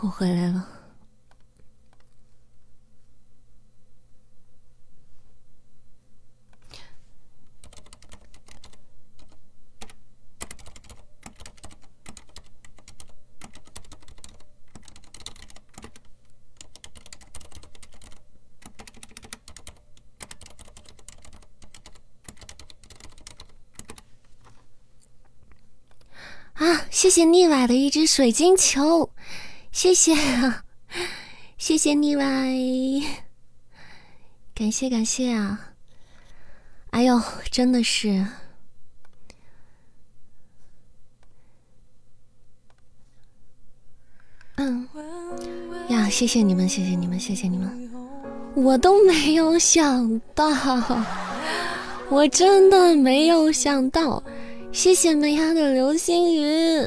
我回来了。啊！谢谢腻歪的一只水晶球，谢谢。啊，谢谢腻歪，感谢感谢啊！哎呦，真的是，嗯。呀，谢谢你们，谢谢你们，谢谢你们，我都没有想到，我真的没有想到。谢谢梅丫的流星雨，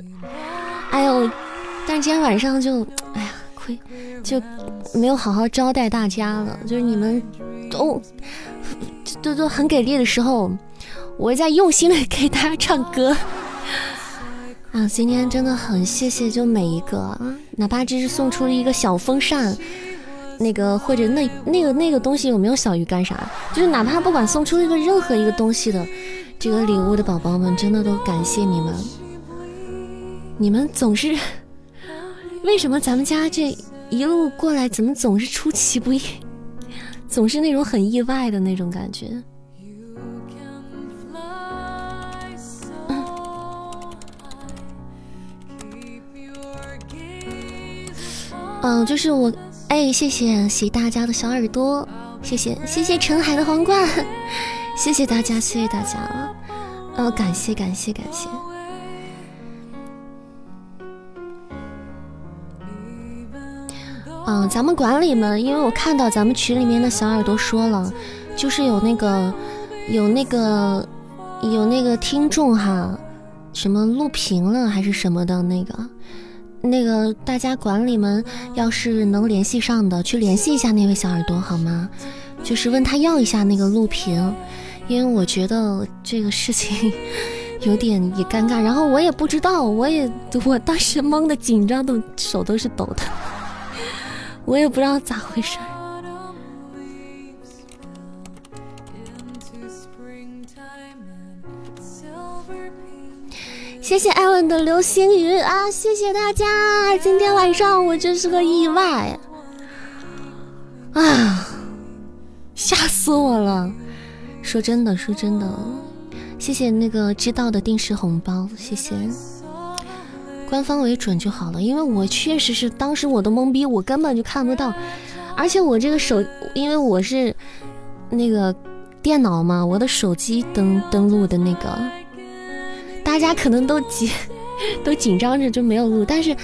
哎呦，但是今天晚上就，哎呀，亏，就没有好好招待大家了。就是你们都都都很给力的时候，我在用心的给大家唱歌。啊，今天真的很谢谢，就每一个啊，哪怕只是送出了一个小风扇，那个或者那那个那个东西有没有小鱼干啥，就是哪怕不管送出一个任何一个东西的。这个礼物的宝宝们，真的都感谢你们！你们总是为什么咱们家这一路过来，怎么总是出其不意，总是那种很意外的那种感觉？嗯，就是我，哎，谢谢谢大家的小耳朵，谢谢谢谢陈海的皇冠。谢谢大家，谢谢大家了，呃，感谢感谢感谢。嗯，咱们管理们，因为我看到咱们群里面的小耳朵说了，就是有那个有那个有那个听众哈，什么录屏了还是什么的那个，那个大家管理们要是能联系上的，去联系一下那位小耳朵好吗？就是问他要一下那个录屏。因为我觉得这个事情 有点也尴尬，然后我也不知道，我也我当时懵的紧张的手都是抖的，我也不知道咋回事儿。谢谢艾文的流星雨啊！谢谢大家，今天晚上我真是个意外啊，吓死我了。说真的，说真的，谢谢那个知道的定时红包，谢谢。官方为准就好了，因为我确实是当时我都懵逼，我根本就看不到，而且我这个手，因为我是那个电脑嘛，我的手机登登录的那个，大家可能都紧 都紧张着就没有录，但是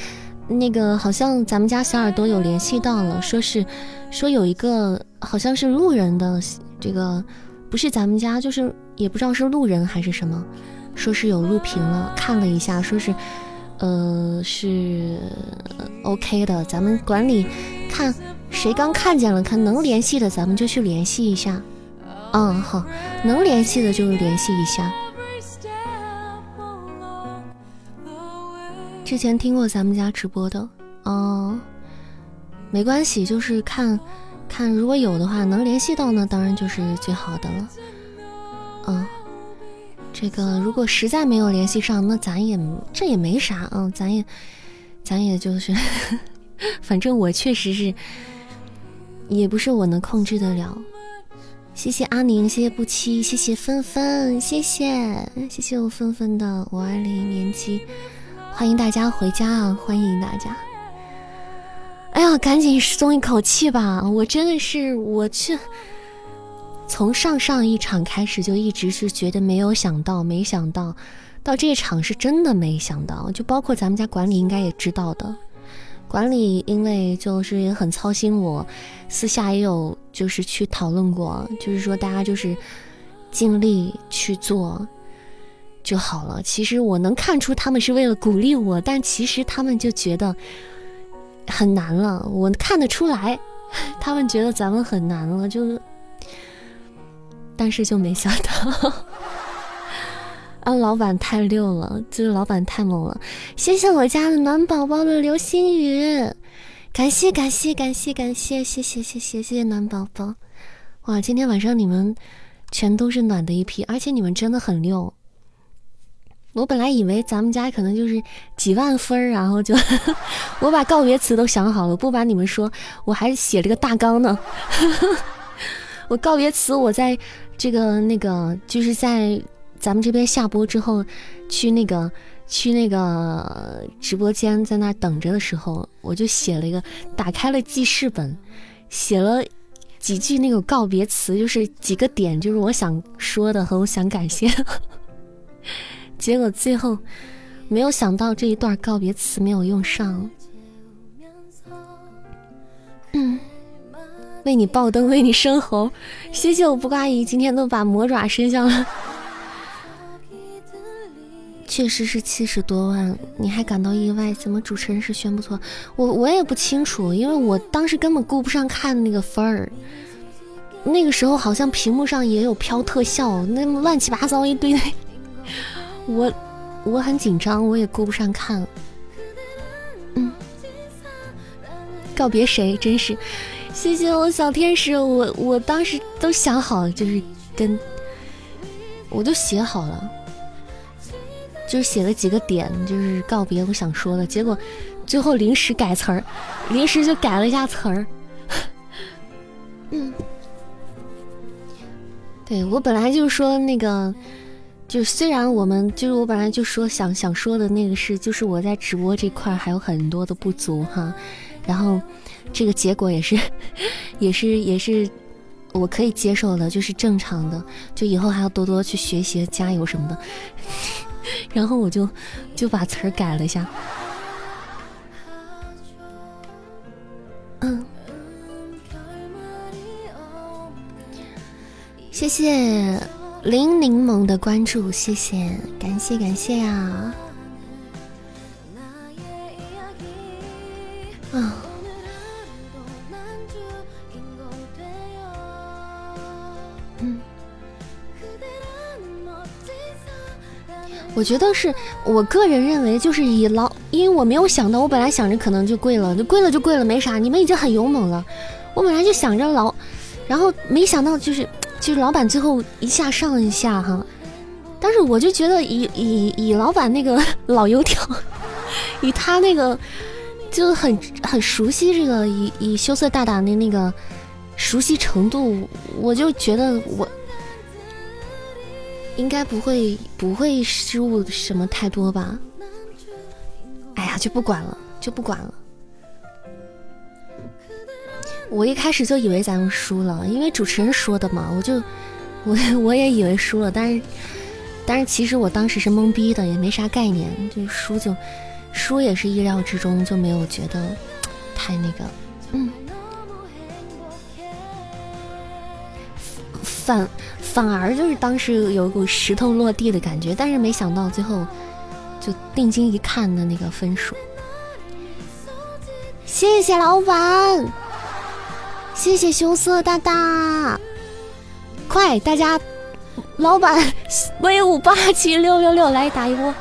那个好像咱们家小耳朵有联系到了，说是说有一个好像是路人的这个。不是咱们家，就是也不知道是路人还是什么，说是有录屏了，看了一下，说是，呃，是 OK 的。咱们管理看谁刚看见了，看能联系的，咱们就去联系一下。嗯，好，能联系的就联系一下。之前听过咱们家直播的，哦，没关系，就是看。看，如果有的话，能联系到呢，当然就是最好的了。嗯，这个如果实在没有联系上，那咱也这也没啥啊，咱也咱也就是，反正我确实是，也不是我能控制得了。谢谢阿宁，谢谢不期，谢谢芬芬，谢谢谢谢我芬芬的五二零年机，欢迎大家回家啊，欢迎大家。哎呀，赶紧松一口气吧！我真的是，我去，从上上一场开始就一直是觉得没有想到，没想到，到这场是真的没想到。就包括咱们家管理应该也知道的，管理因为就是也很操心我，私下也有就是去讨论过，就是说大家就是尽力去做就好了。其实我能看出他们是为了鼓励我，但其实他们就觉得。很难了，我看得出来，他们觉得咱们很难了，就，但是就没想到，啊，老板太溜了，就是老板太猛了，谢谢我家的暖宝宝的流星雨，感谢感谢感谢感谢谢谢谢谢谢谢暖宝宝，哇！今天晚上你们全都是暖的一批，而且你们真的很溜。我本来以为咱们家可能就是几万分儿，然后就我把告别词都想好了，不把你们说，我还写了个大纲呢。我告别词，我在这个那个就是在咱们这边下播之后，去那个去那个直播间在那等着的时候，我就写了一个，打开了记事本，写了几句那个告别词，就是几个点，就是我想说的和我想感谢。结果最后没有想到这一段告别词没有用上。嗯，为你爆灯，为你生猴，谢谢我不挂姨，今天都把魔爪伸向了。确实是七十多万，你还感到意外？怎么主持人是宣布错？我我也不清楚，因为我当时根本顾不上看那个分儿。那个时候好像屏幕上也有飘特效，那乱七八糟一堆。我我很紧张，我也顾不上看。嗯，告别谁？真是，谢谢我小天使。我我当时都想好了，就是跟，我都写好了，就是写了几个点，就是告别我想说的。结果最后临时改词儿，临时就改了一下词儿。嗯，对我本来就是说那个。就虽然我们就是我本来就说想想说的那个是，就是我在直播这块还有很多的不足哈，然后这个结果也是 也是也是我可以接受的，就是正常的，就以后还要多多去学习加油什么的，然后我就就把词儿改了一下，嗯，谢谢。林柠檬的关注，谢谢，感谢感谢呀！啊，我觉得是我个人认为，就是以老，因为我没有想到，我本来想着可能就贵了，就贵了就贵了，没啥。你们已经很勇猛了，我本来就想着老，然后没想到就是。就是老板最后一下上一下哈，但是我就觉得以以以老板那个老油条，以他那个就很很熟悉这个以以羞涩大胆的那个熟悉程度，我就觉得我应该不会不会失误什么太多吧。哎呀，就不管了，就不管了。我一开始就以为咱们输了，因为主持人说的嘛，我就我 我也以为输了，但是但是其实我当时是懵逼的，也没啥概念，就输就输也是意料之中，就没有觉得太那个，嗯，反反而就是当时有一股石头落地的感觉，但是没想到最后就定睛一看的那个分数，谢谢老板。谢谢羞涩大大，快大家，老板威武霸气六六六来打一波！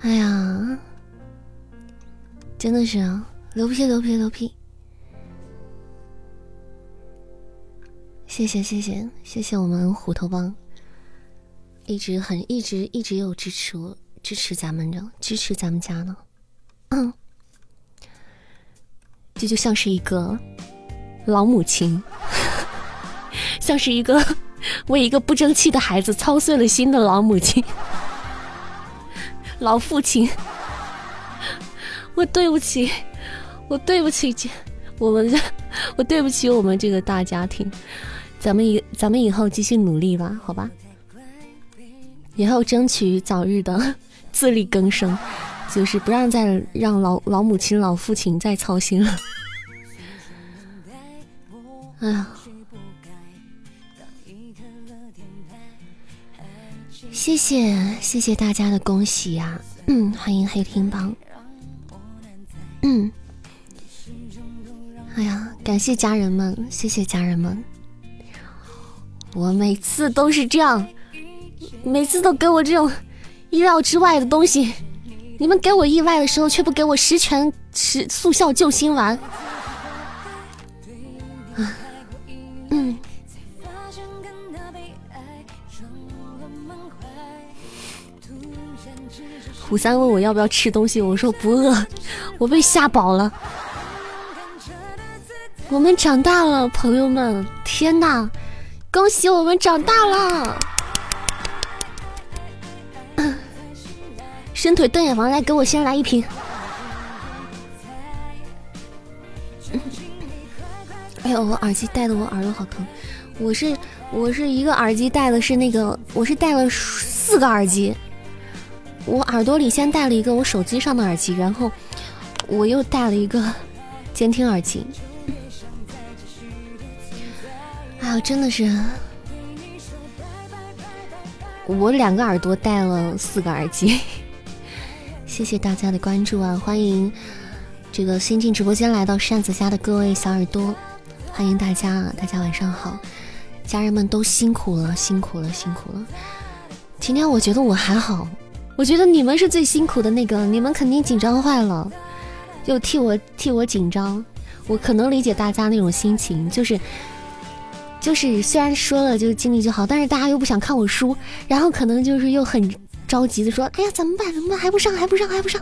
哎呀，真的是啊，牛批牛批牛批！谢谢谢谢谢谢我们虎头帮，一直很一直一直有支持我。支持咱们的，支持咱们家呢，嗯，这就像是一个老母亲，像是一个 为一个不争气的孩子操碎了心的老母亲，老父亲，我对不起，我对不起我们的，我对不起我们这个大家庭，咱们以咱们以后继续努力吧，好吧，以后争取早日的。自力更生，就是不让再让老老母亲、老父亲再操心了。哎呀，谢谢谢谢大家的恭喜呀！嗯，欢迎黑听帮。嗯，哎呀，感谢家人们，谢谢家人们。我每次都是这样。每次都给我这种意料之外的东西，你们给我意外的时候，却不给我十全十速效救心丸。嗯。虎三问我要不要吃东西，我说不饿，我被吓饱了。我们长大了，朋友们，天哪！恭喜我们长大了！伸腿瞪眼王，来给我先来一瓶。哎呦，我耳机戴的我耳朵好疼。我是我是一个耳机戴的是那个，我是戴了四个耳机。我耳朵里先戴了一个我手机上的耳机，然后我又戴了一个监听耳机。哎呀，真的是，我两个耳朵戴了四个耳机。谢谢大家的关注啊！欢迎这个新进直播间来到扇子家的各位小耳朵，欢迎大家啊，大家晚上好，家人们都辛苦了，辛苦了，辛苦了。今天我觉得我还好。我觉得你们是最辛苦的那个，你们肯定紧张坏了，就替我替我紧张。我可能理解大家那种心情，就是就是虽然说了就尽力就好，但是大家又不想看我输，然后可能就是又很着急的说：“哎呀，怎么办？怎么办？还不上？还不上？还不上？”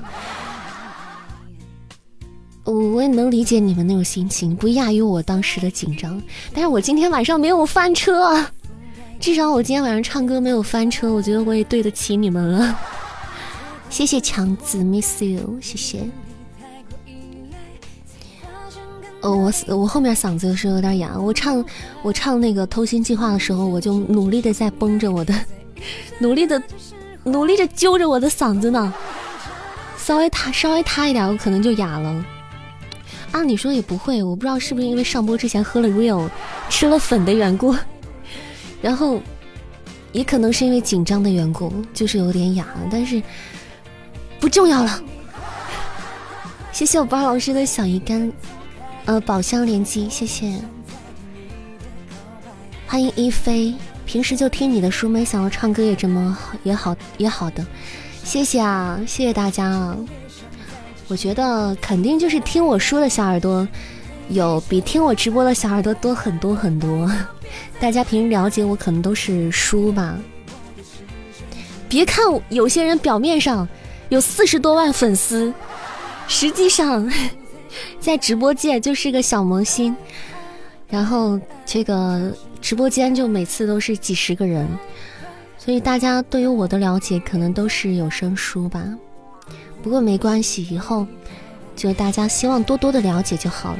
我我也能理解你们那种心情，不亚于我当时的紧张。但是我今天晚上没有翻车，至少我今天晚上唱歌没有翻车，我觉得我也对得起你们了。谢谢强子，miss you，谢谢。哦，我我后面嗓子有时候有点哑，我唱我唱那个偷心计划的时候，我就努力的在绷着我的，努力的努力着揪着我的嗓子呢。稍微塌稍微塌一点，我可能就哑了。按理说也不会，我不知道是不是因为上播之前喝了 real，吃了粉的缘故，然后也可能是因为紧张的缘故，就是有点哑，但是。不重要了，谢谢我包老师的小鱼干，呃，宝箱连击，谢谢，欢迎一飞，平时就听你的书，没想到唱歌也这么好，也好也好的，谢谢啊，谢谢大家啊，我觉得肯定就是听我说的小耳朵，有比听我直播的小耳朵多很多很多，大家平时了解我可能都是书吧，别看有些人表面上。有四十多万粉丝，实际上在直播界就是个小萌新，然后这个直播间就每次都是几十个人，所以大家对于我的了解可能都是有声书吧。不过没关系，以后就大家希望多多的了解就好了。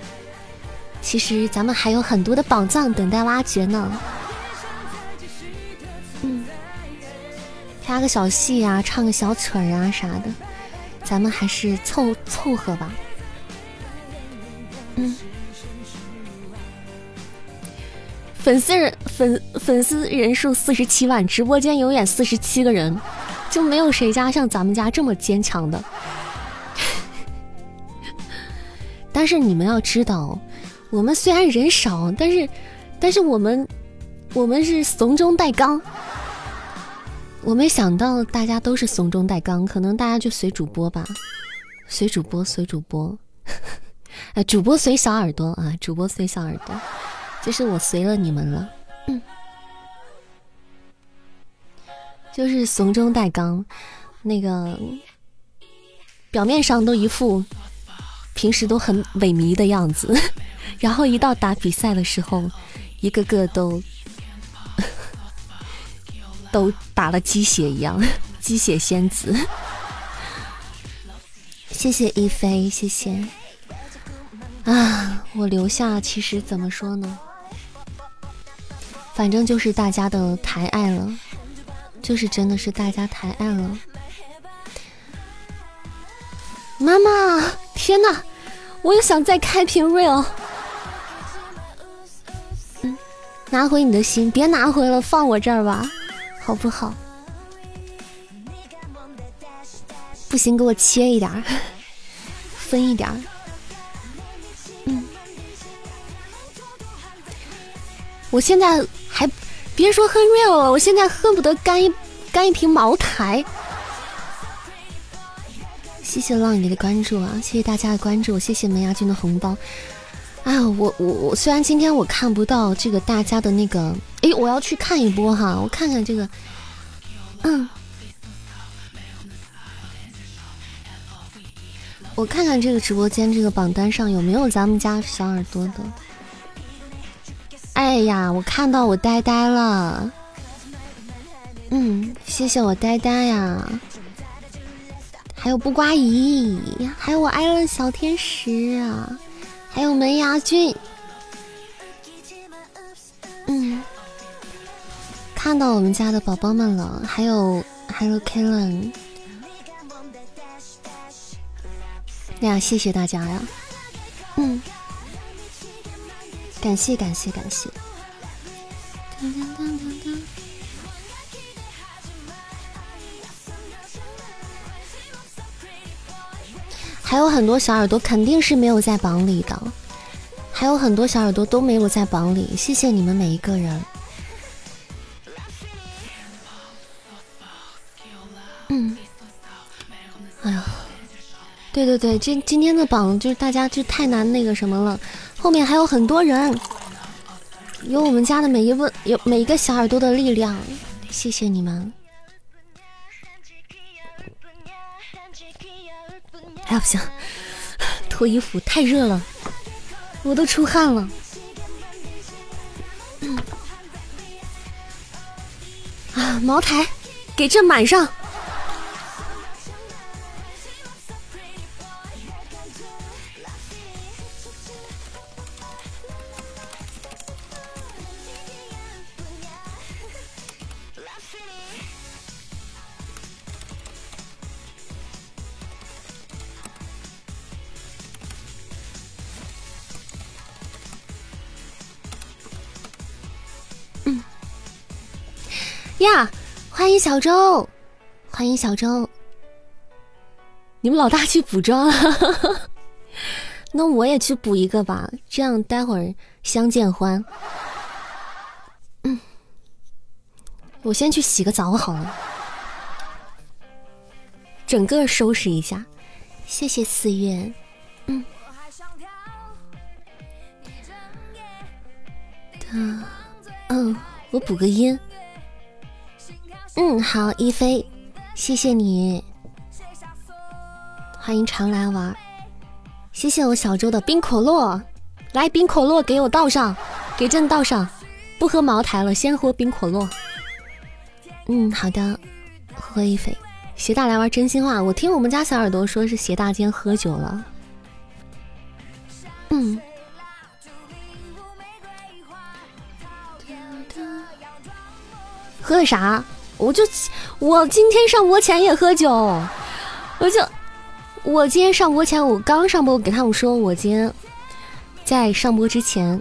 其实咱们还有很多的宝藏等待挖掘呢。加个小戏呀，唱个小曲儿啊啥的，咱们还是凑凑合吧。嗯，粉丝人粉粉丝人数四十七万，直播间永远四十七个人，就没有谁家像咱们家这么坚强的。但是你们要知道，我们虽然人少，但是但是我们我们是怂中带刚。我没想到大家都是怂中带刚，可能大家就随主播吧，随主播，随主播，呃，主播随小耳朵啊，主播随小耳朵，就是我随了你们了，就是怂中带刚，那个表面上都一副平时都很萎靡的样子，然后一到打比赛的时候，一个个都。都打了鸡血一样，鸡血仙子。谢谢一飞，谢谢。啊，我留下其实怎么说呢？反正就是大家的抬爱了，就是真的是大家抬爱了。妈妈，天哪！我也想再开瓶 real。嗯，拿回你的心，别拿回了，放我这儿吧。好不好？不行，给我切一点儿，分一点儿。嗯，我现在还别说喝 real 了，我现在恨不得干一干一瓶茅台。谢谢浪爷的关注啊！谢谢大家的关注，谢谢门牙君的红包。哎，我我我虽然今天我看不到这个大家的那个，哎，我要去看一波哈，我看看这个，嗯，我看看这个直播间这个榜单上有没有咱们家小耳朵的。哎呀，我看到我呆呆了，嗯，谢谢我呆呆呀。还有不瓜姨，还有我爱的小天使啊，还有门牙君，嗯，看到我们家的宝宝们了，还有 Hello Kellen，呀，谢谢大家呀，嗯，感谢感谢感谢。还有很多小耳朵肯定是没有在榜里的，还有很多小耳朵都没有在榜里，谢谢你们每一个人。嗯，哎呀，对对对，今今天的榜就是大家就太难那个什么了，后面还有很多人，有我们家的每一位有每一个小耳朵的力量，谢谢你们。哎呀，不行，脱衣服太热了，我都出汗了。啊，茅台，给朕满上。呀，欢迎小周，欢迎小周，你们老大去补妆了，那我也去补一个吧，这样待会儿相见欢。嗯，我先去洗个澡好了，整个收拾一下。谢谢四月，嗯，嗯，我补个音。嗯，好，一飞，谢谢你，欢迎常来玩，谢谢我小周的冰可乐，来冰可乐给我倒上，给朕倒上，不喝茅台了，先喝冰可乐。嗯，好的，喝一飞，鞋大来玩真心话，我听我们家小耳朵说是鞋大今天喝酒了，嗯。喝的啥？我就我今天上播前也喝酒，我就我今天上播前，我刚上播，给他们说我今天在上播之前，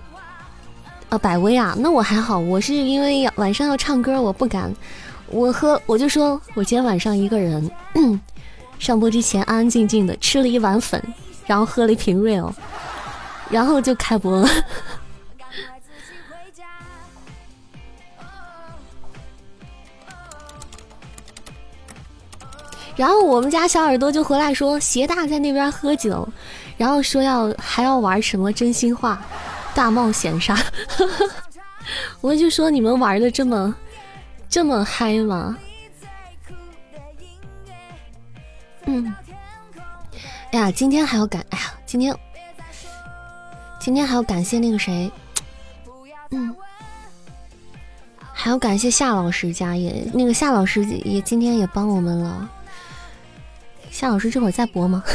呃，百威啊，那我还好，我是因为晚上要唱歌，我不敢，我喝我就说我今天晚上一个人 上播之前安安静静的吃了一碗粉，然后喝了一瓶 real，然后就开播了。然后我们家小耳朵就回来说，鞋大在那边喝酒，然后说要还要玩什么真心话、大冒险啥，我就说你们玩的这么这么嗨吗？嗯，哎呀，今天还要感，哎呀，今天今天还要感谢那个谁，嗯，还要感谢夏老师家也那个夏老师也今天也帮我们了。夏老师这会儿在播吗？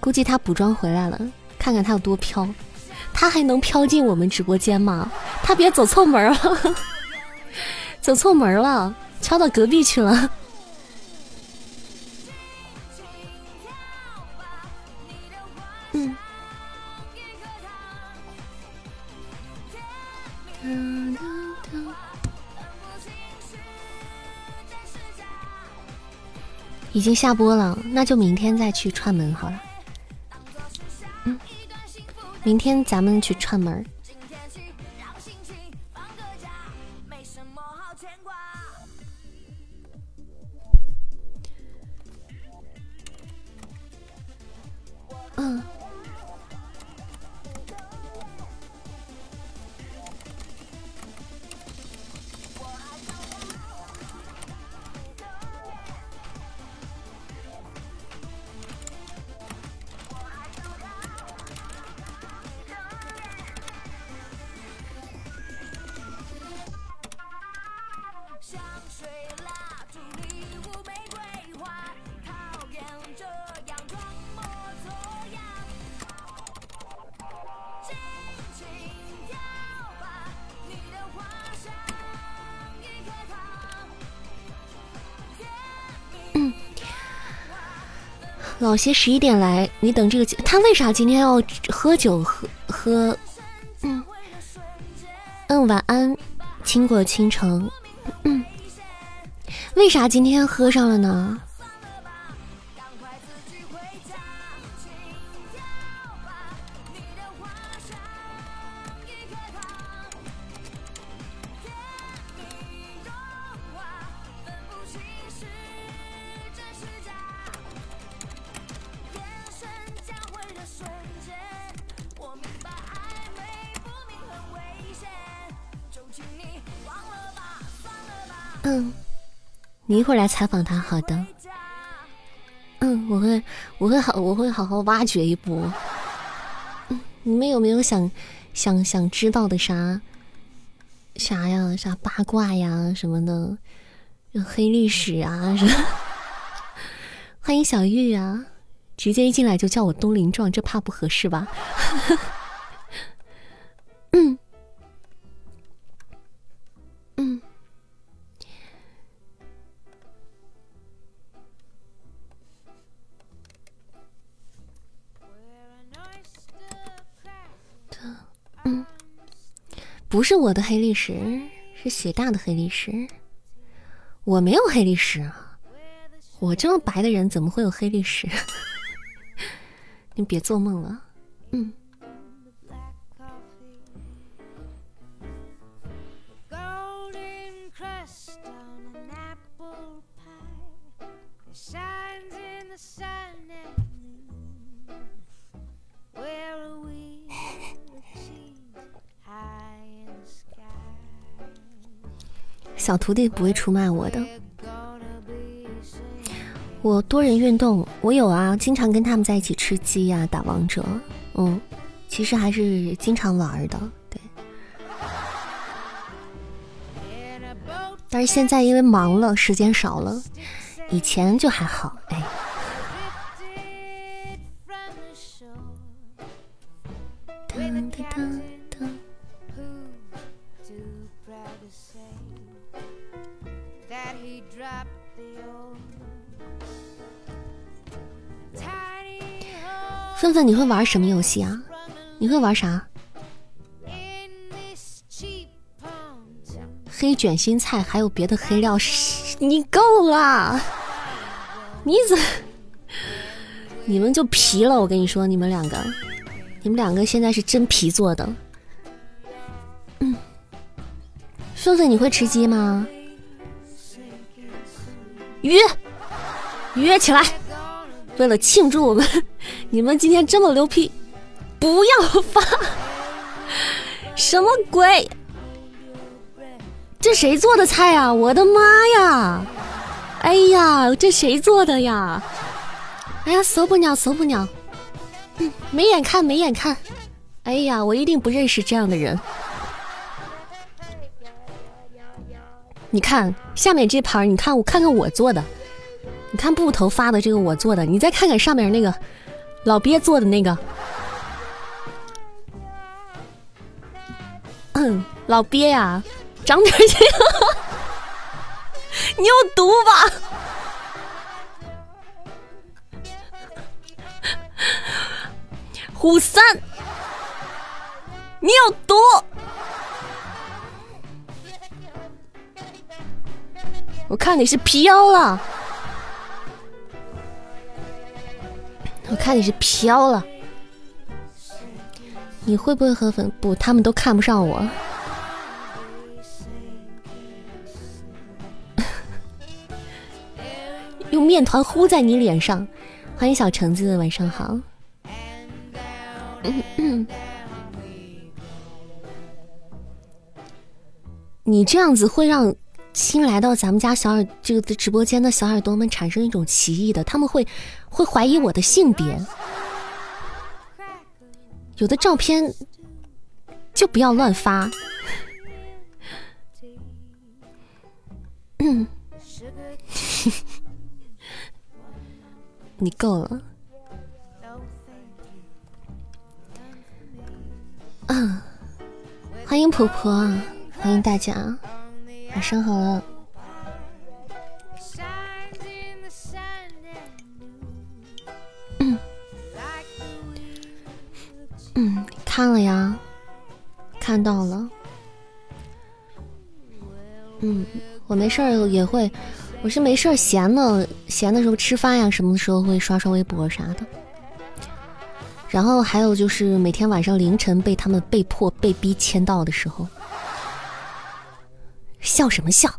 估计他补妆回来了，看看他有多飘，他还能飘进我们直播间吗？他别走错门了，走错门了，敲到隔壁去了。已经下播了，那就明天再去串门好了。明天咱们去串门。老谢十一点来，你等这个。他为啥今天要喝酒？喝喝，嗯嗯，晚安，倾国倾城。嗯，为啥今天喝上了呢？会来采访他，好的。嗯，我会，我会好，我会好好挖掘一波。嗯，你们有没有想想想知道的啥啥呀？啥八卦呀什么的？黑历史啊什么？欢迎小玉啊！直接一进来就叫我东林壮，这怕不合适吧？嗯。不是我的黑历史，是雪大的黑历史。我没有黑历史啊，我这么白的人怎么会有黑历史？你别做梦了。嗯。小徒弟不会出卖我的。我多人运动，我有啊，经常跟他们在一起吃鸡呀，打王者。嗯，其实还是经常玩的，对。但是现在因为忙了，时间少了，以前就还好，哎。芬芬，你会玩什么游戏啊？你会玩啥？黑卷心菜还有别的黑料？你够了！你怎？你们就皮了！我跟你说，你们两个，你们两个现在是真皮做的。嗯，芬芬，你会吃鸡吗？约约起来！为了庆祝我们，你们今天这么牛批，不要发！什么鬼？这谁做的菜啊？我的妈呀！哎呀，这谁做的呀？哎呀，受不了，受不了！没眼看，没眼看！哎呀，我一定不认识这样的人。你看下面这盘，你看我看看我做的。你看布头发的这个我做的，你再看看上面那个老鳖做的那个，嗯，老鳖呀，长点心，你有毒吧？虎三，你有毒！我看你是飘了，我看你是飘了。你会不会和粉不？他们都看不上我。用面团糊在你脸上，欢迎小橙子，晚上好。你这样子会让。新来到咱们家小耳这个直播间的小耳朵们产生一种歧义的，他们会会怀疑我的性别。有的照片就不要乱发。嗯，你够了。嗯，欢迎婆婆，欢迎大家，晚上好了。嗯，看了呀，看到了。嗯，我没事儿也会，我是没事儿闲的，闲的时候吃饭呀，什么的时候会刷刷微博啥的。然后还有就是每天晚上凌晨被他们被迫被逼签到的时候，笑什么笑？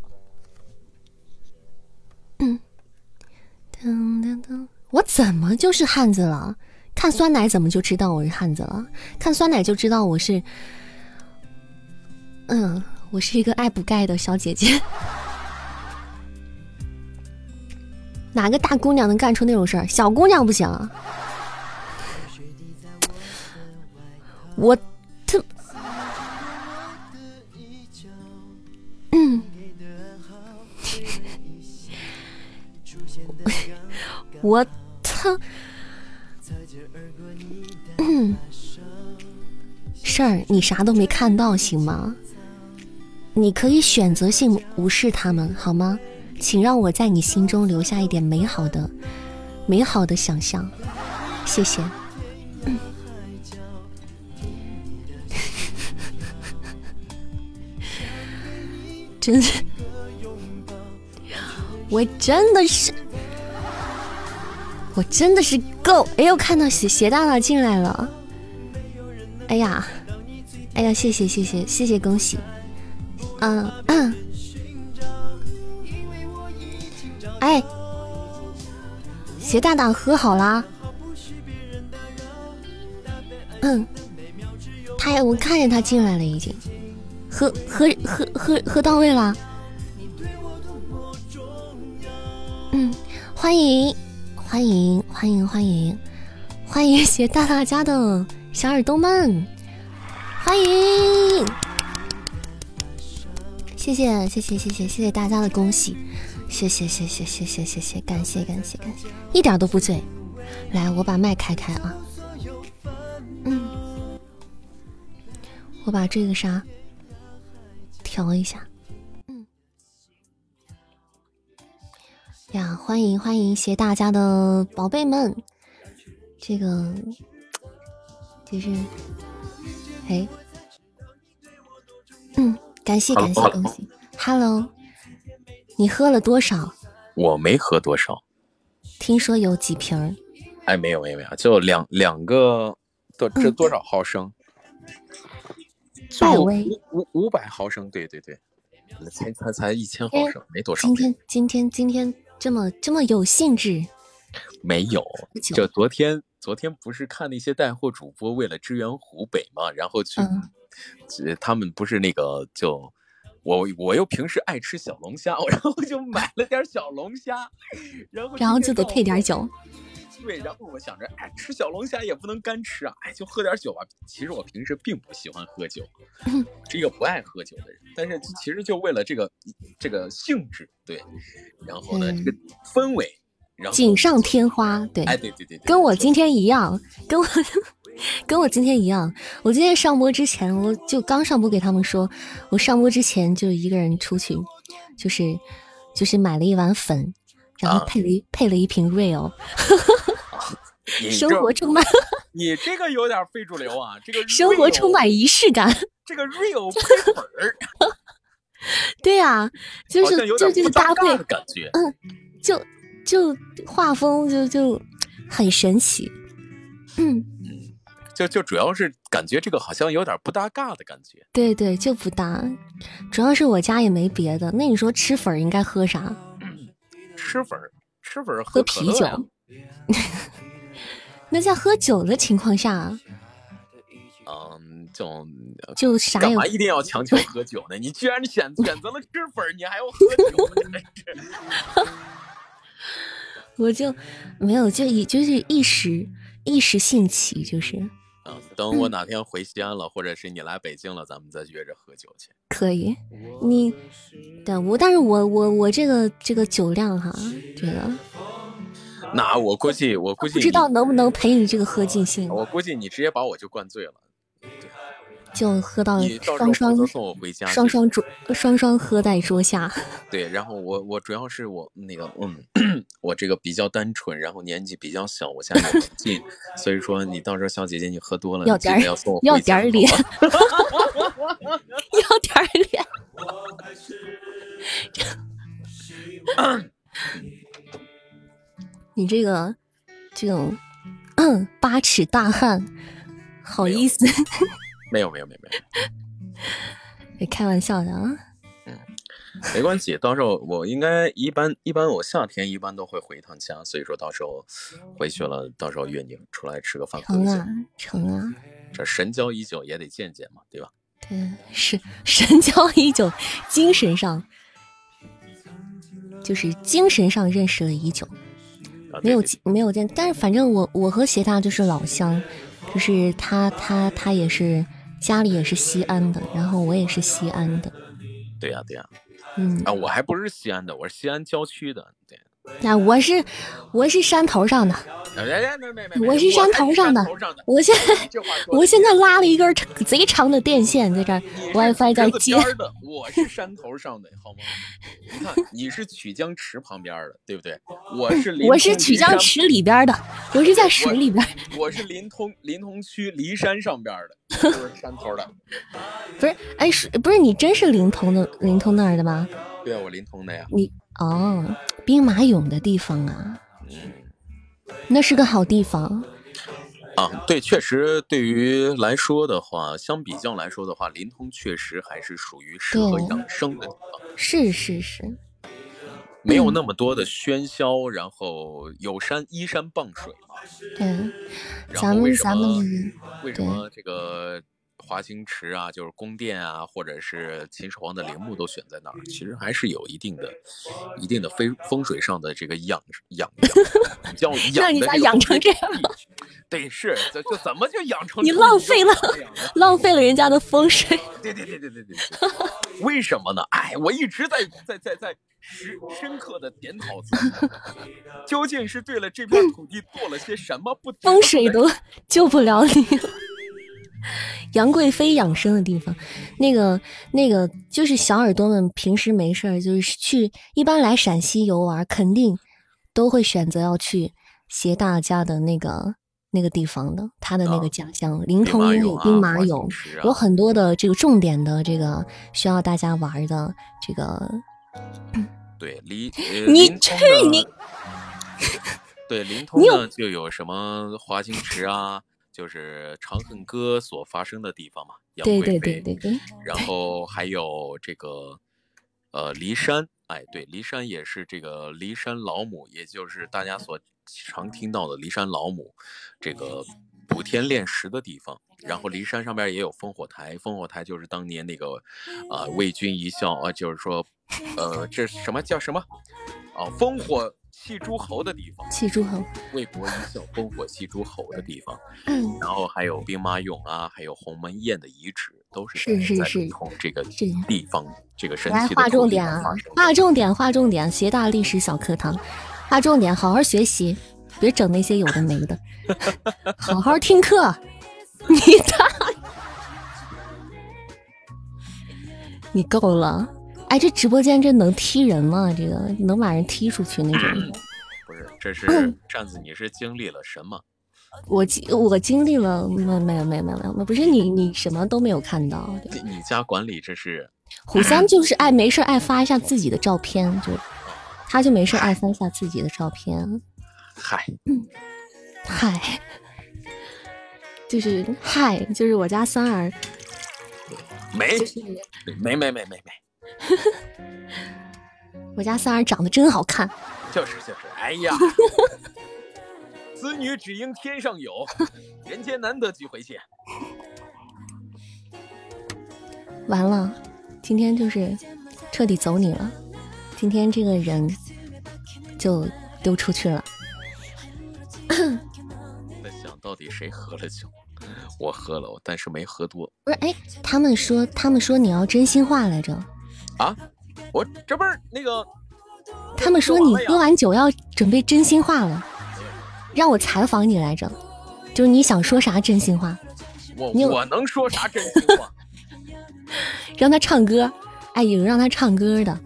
嗯，噔噔噔，我怎么就是汉子了？看酸奶怎么就知道我是汉子了？看酸奶就知道我是，嗯，我是一个爱补钙的小姐姐。哪个大姑娘能干出那种事儿？小姑娘不行。我嗯，我操，嗯，事儿你啥都没看到行吗？你可以选择性无视他们好吗？请让我在你心中留下一点美好的、美好的想象，谢谢。真是，我真的是，我真的是够！哎呦，看到鞋鞋大大进来了，哎呀，哎呀，谢谢谢谢谢谢，恭喜！嗯嗯，哎，鞋大大喝好啦？嗯，他我看见他进来了，已经。喝喝喝喝喝到位了，嗯，欢迎欢迎欢迎欢迎欢迎谢大大家的小耳朵们，欢迎，谢谢谢谢谢谢谢谢大家的恭喜，谢谢谢谢谢谢谢谢感谢感谢感谢，一点都不醉，来我把麦开开啊，嗯，我把这个啥。调一下，嗯，呀，欢迎欢迎，谢大家的宝贝们，这个就是，哎，嗯，感谢感谢恭喜，Hello，你喝了多少？我没喝多少，听说有几瓶哎，没有没有没有，就两两个，多这多少毫升？百威五五百毫升，对对对，才才才一千毫升，没多少。今天今天今天这么这么有兴致？没有，就昨天昨天不是看那些带货主播为了支援湖北嘛，然后去，他们不是那个就我我又平时爱吃小龙虾，然后就买了点小龙虾，然后然后就得配点酒。对，然后我想着，哎，吃小龙虾也不能干吃啊，哎，就喝点酒吧。其实我平时并不喜欢喝酒，是一个不爱喝酒的人。但是其实就为了这个这个性质，对，然后呢，这个氛围，然后锦上添花，对，哎，对对对，跟我今天一样，跟我 跟我今天一样。我今天上播之前，我就刚上播给他们说，我上播之前就一个人出去，就是就是买了一碗粉。然后配了一配了一瓶 real，生活充满 你这个有点非主流啊！这个生活充满仪式感，这个 real 配粉儿，对呀，就是就这个搭配感觉，嗯，就就画风就就很神奇，嗯嗯，就就主要是感觉这个好像有点不搭嘎的感觉，对对，就不搭，主要是我家也没别的，那你说吃粉应该喝啥？吃粉儿，吃粉喝啤酒。那在喝酒的情况下，嗯，就就啥干嘛一定要强求喝酒呢？你居然选选择了吃粉，你还要喝酒？我就没有，就一就是一时一时兴起，就是。嗯，等我哪天回西安了，或者是你来北京了，咱们再约着喝酒去。可以，你，对我，但是我我我这个这个酒量哈，这个。那我估计，我估计不知道能不能陪你这个喝尽兴。我估计你直接把我就灌醉了，就喝到双双送我回家，双双桌双双喝在桌下。对，然后我我主要是我那个嗯，我这个比较单纯，然后年纪比较小，我家里近，所以说你到时候小姐姐你喝多了，要点要送我要点 脸，要点脸。你这个这种嗯八尺大汉，好意思？没有没有没有没有，开玩笑的啊。嗯，没关系，到时候我应该一般一般我夏天一般都会回一趟家，所以说到时候回去了，到时候约你出来吃个饭。成啊成啊，这神交已久也得见见嘛，对吧？对，是神交已久，精神上就是精神上认识了已久。没有没有见，但是反正我我和鞋大就是老乡，就是他他他也是家里也是西安的，然后我也是西安的。对呀对呀，嗯啊，我还不是西安的，我是西安郊区的，对。那我是我是山头上的，我是山头上的。我现在我现在拉了一根贼长的电线在这儿，WiFi 在接。我是山头上的，好吗？你看你是曲江池旁边的，对不对？我是我是曲江池里边的，我是在水里边。我是临潼临潼区骊山上边的，就是山头的。不是，哎，是不是你真是临潼的临潼那儿的吗？对啊，我临潼的呀。你。哦，兵马俑的地方啊，嗯，那是个好地方啊。对，确实，对于来说的话，相比较来说的话，临潼确实还是属于适合养生的地方。是是是，没有那么多的喧嚣，然后有山依山傍水嘛。对，咱们咱们为什么这个？华清池啊，就是宫殿啊，或者是秦始皇的陵墓都选在那儿，其实还是有一定的、一定的风风水上的这个养养养，叫 养让你家养成这样了？对，是这这怎么就养成？你浪费了，浪费了人家的风水。对对对对对对对，为什么呢？哎，我一直在在在在深深刻的检讨自己，究竟是对了这片土地做了些什么不？风水都救不了你了。杨贵妃养生的地方，那个那个就是小耳朵们平时没事儿就是去，一般来陕西游玩，肯定都会选择要去携大家的那个那个地方的，他的那个家乡临潼有兵马俑，有很多的这个重点的这个需要大家玩的这个。对，离你去你，对临潼呢就有什么华清池啊。就是《长恨歌》所发生的地方嘛，杨贵妃。对对对对对。然后还有这个，呃，骊山，哎，对，骊山也是这个骊山老母，也就是大家所常听到的骊山老母，这个补天炼石的地方。然后骊山上边也有烽火台，烽火台就是当年那个，啊，为君一笑啊，就是说，呃，这什么叫什么？啊，烽火。戏诸侯的地方，戏诸侯，魏国一笑，烽火戏诸侯的地方。嗯，然后还有兵马俑啊，还有鸿门宴的遗址，都是是是是从这个地方这个神奇的划重点啊，划重点，划重点，学大历史小课堂，划重点，好好学习，别整那些有的没的，好好听课。你大，你够了。哎，这直播间这能踢人吗？这个能把人踢出去那种？不是，这是扇子，你是经历了什么？我经我经历了，没没有没有没有没有，不是你你什么都没有看到。你家管理这是？虎三就是爱没事爱发一下自己的照片，就他就没事爱翻一下自己的照片。嗨，嗨，就是嗨，就是我家三儿。没没没没没没。我家三儿长得真好看，就是就是。哎呀，子女只应天上有，人间难得几回见。完了，今天就是彻底走你了。今天这个人就丢出去了。在想到底谁喝了酒？我喝了，但是没喝多。不是，哎，他们说，他们说你要真心话来着。啊，我这不是那个。他们说你喝完酒要准备真心话了，让我采访你来着，就是你想说啥真心话？我我能说啥真心话？让他唱歌，哎，有让他唱歌的，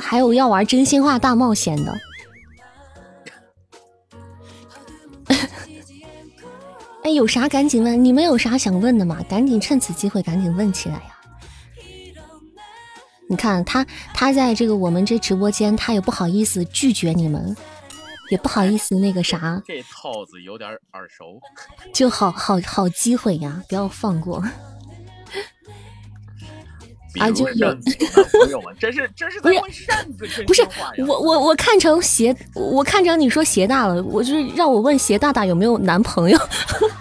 还有要玩真心话大冒险的。哎，有啥赶紧问，你们有啥想问的吗？赶紧趁此机会赶紧问起来呀！你看他，他在这个我们这直播间，他也不好意思拒绝你们，也不好意思那个啥。这套子有点耳熟，就好好好机会呀，不要放过。啊，就有朋友们，这是这是在问扇子不是我我我看成鞋，我看成你说鞋大了，我就是让我问鞋大大有没有男朋友。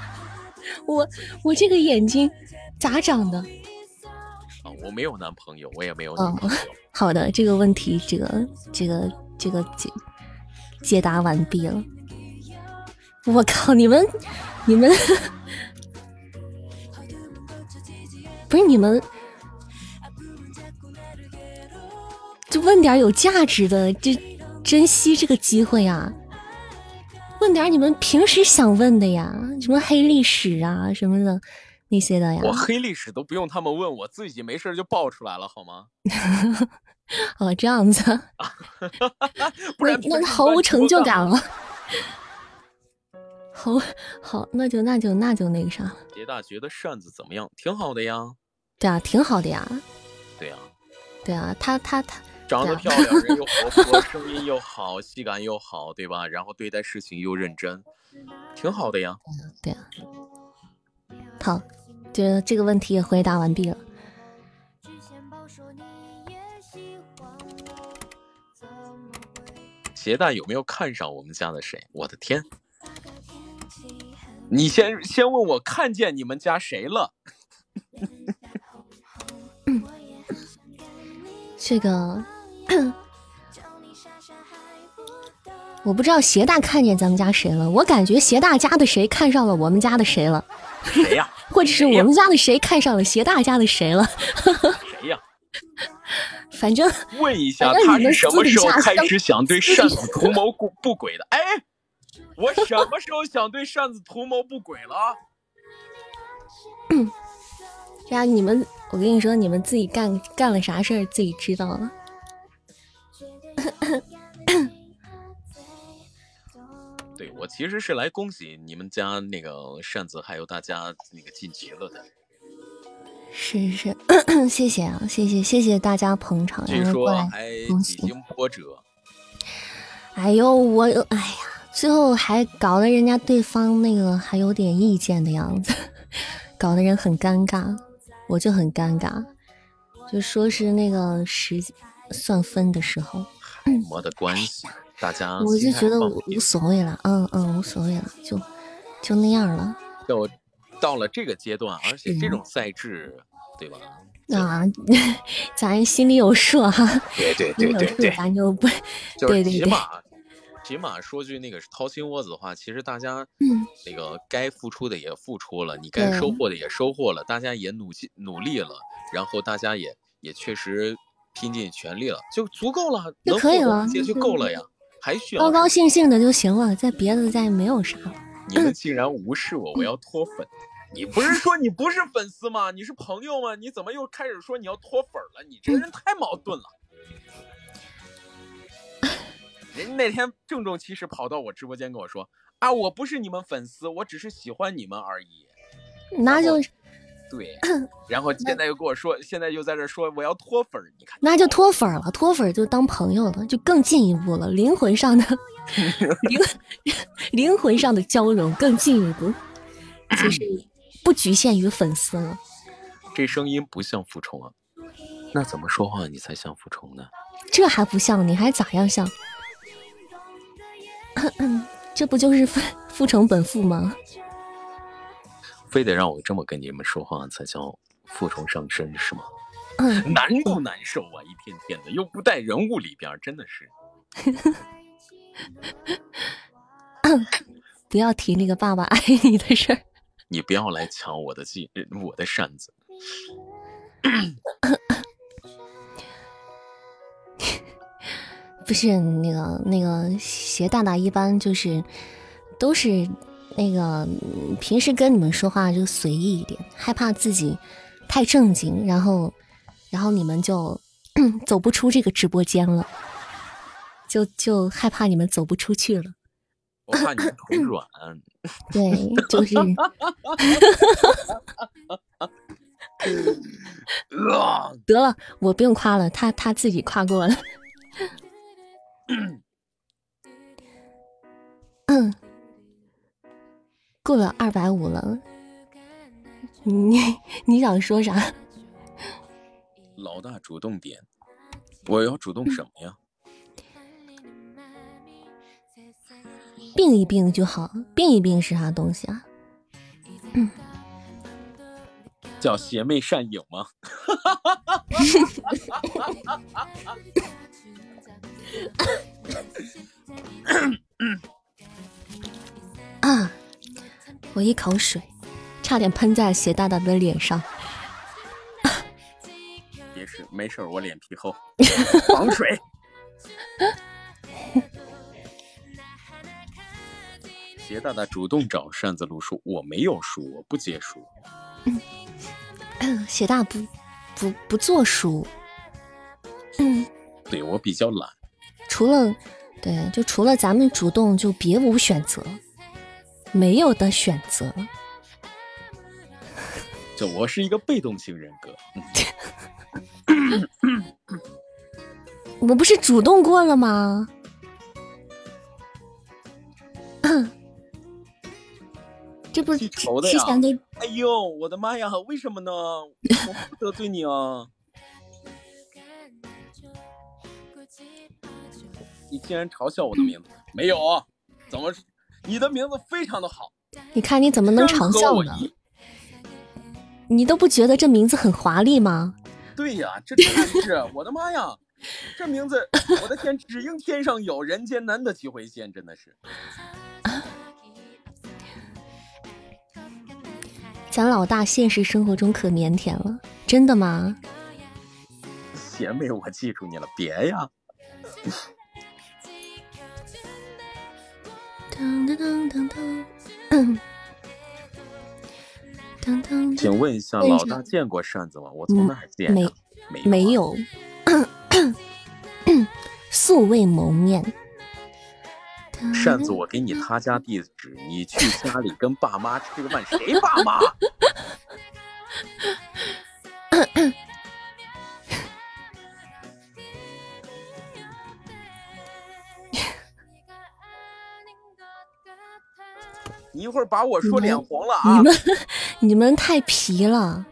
我我这个眼睛咋长的？我没有男朋友，我也没有男朋友。好的，这个问题，这个这个这个解解答完毕了。我靠，你们你们不是你们，就问点有价值的，就珍惜这个机会啊！问点你们平时想问的呀，什么黑历史啊什么的。那些的呀，我黑历史都不用他们问，我自己没事就爆出来了，好吗？哦，这样子，不然那毫无成就感了。好，好，那就那就那就那个啥。杰大觉得扇子怎么样？挺好的呀。对啊，挺好的呀。对呀。对啊，他他他长得漂亮，人又活泼，声音又好，戏感又好，对吧？然后对待事情又认真，挺好的呀。对啊。好。这这个问题也回答完毕了。鞋大有没有看上我们家的谁？我的天！你先先问我看见你们家谁了？这个我不知道鞋大看见咱们家谁了，我感觉鞋大家的谁看上了我们家的谁了？谁呀？或者是我们家的谁看上了鞋大家的谁了？谁呀？反正问一下，他是什么时候开始想对扇子图谋不不轨的？哎，我什么时候想对扇子图谋不轨了？这样，你们，我跟你说，你们自己干干了啥事儿，自己知道了。对我其实是来恭喜你们家那个扇子，还有大家那个晋级了的。是是，谢谢啊，谢谢谢谢大家捧场，据说还几经波折。哎呦，我哎呀，最后还搞得人家对方那个还有点意见的样子，搞得人很尴尬，我就很尴尬，就说是那个时算分的时候，没的关系。大家，我就觉得无所谓了，嗯嗯，无所谓了，就就那样了。就到了这个阶段，而且这种赛制，对吧？啊，咱心里有数哈。对对对对对，咱就不，就是起码起码说句那个掏心窝子的话，其实大家那个该付出的也付出了，你该收获的也收获了，大家也努力努力了，然后大家也也确实拼尽全力了，就足够了，就可以了，也就够了呀。还需要高高兴兴的就行了，再别的再没有啥了。你们竟然无视我，我要脱粉！你不是说你不是粉丝吗？你是朋友吗？你怎么又开始说你要脱粉了？你这人太矛盾了。人那天郑重其事跑到我直播间跟我说：“啊，我不是你们粉丝，我只是喜欢你们而已。”那就。对，然后现在又跟我说，现在又在这说我要脱粉你看，那就脱粉了，脱粉就当朋友了，就更进一步了，灵魂上的 灵 灵魂上的交融更进一步，就是不局限于粉丝了。这声音不像付冲啊，那怎么说话你才像付冲呢？这还不像，你还咋样像？这不就是父父成本父吗？非得让我这么跟你们说话才叫负重上身是吗？嗯，难不难受啊？一天天的又不带人物里边，真的是。不要提那个爸爸爱你的事儿。你不要来抢我的技，我的扇子。不是那个那个鞋大大，一般就是都是那个平时跟你们说话就随意一点，害怕自己太正经，然后然后你们就 走不出这个直播间了，就就害怕你们走不出去了。我怕你腿 软。对，就是。得了，我不用夸了，他他自己夸过了。嗯，过了二百五了，你你想说啥？老大主动点，我要主动什么呀？病一病就好，病一病是啥东西啊？嗯，叫邪魅善影吗？啊！我一口水，差点喷在鞋大大的脸上。别事，没事，我脸皮厚，防水。鞋大大主动找扇子路数，我没有输，我不接输。鞋大不不不做书。嗯，对我比较懒。除了，对，就除了咱们主动，就别无选择，没有的选择。就我是一个被动型人格。我不是主动过了吗？这不是记仇的呀？哎呦，我的妈呀！为什么呢？我不得罪你啊！你竟然嘲笑我的名字？没有，怎么？你的名字非常的好。你看你怎么能嘲笑呢？你都不觉得这名字很华丽吗？对呀，这真的是我的妈呀！这名字，我的天，只应天上有人间难得几回见，真的是。咱老大现实生活中可腼腆了，真的吗？邪魅，我记住你了，别呀。请问一下，老大见过扇子吗？我从哪见？没没有，素未谋面。扇子，我给你他家地址，你去家里跟爸妈吃个饭。谁爸妈？你一会儿把我说脸红了啊！你们 你们太皮了，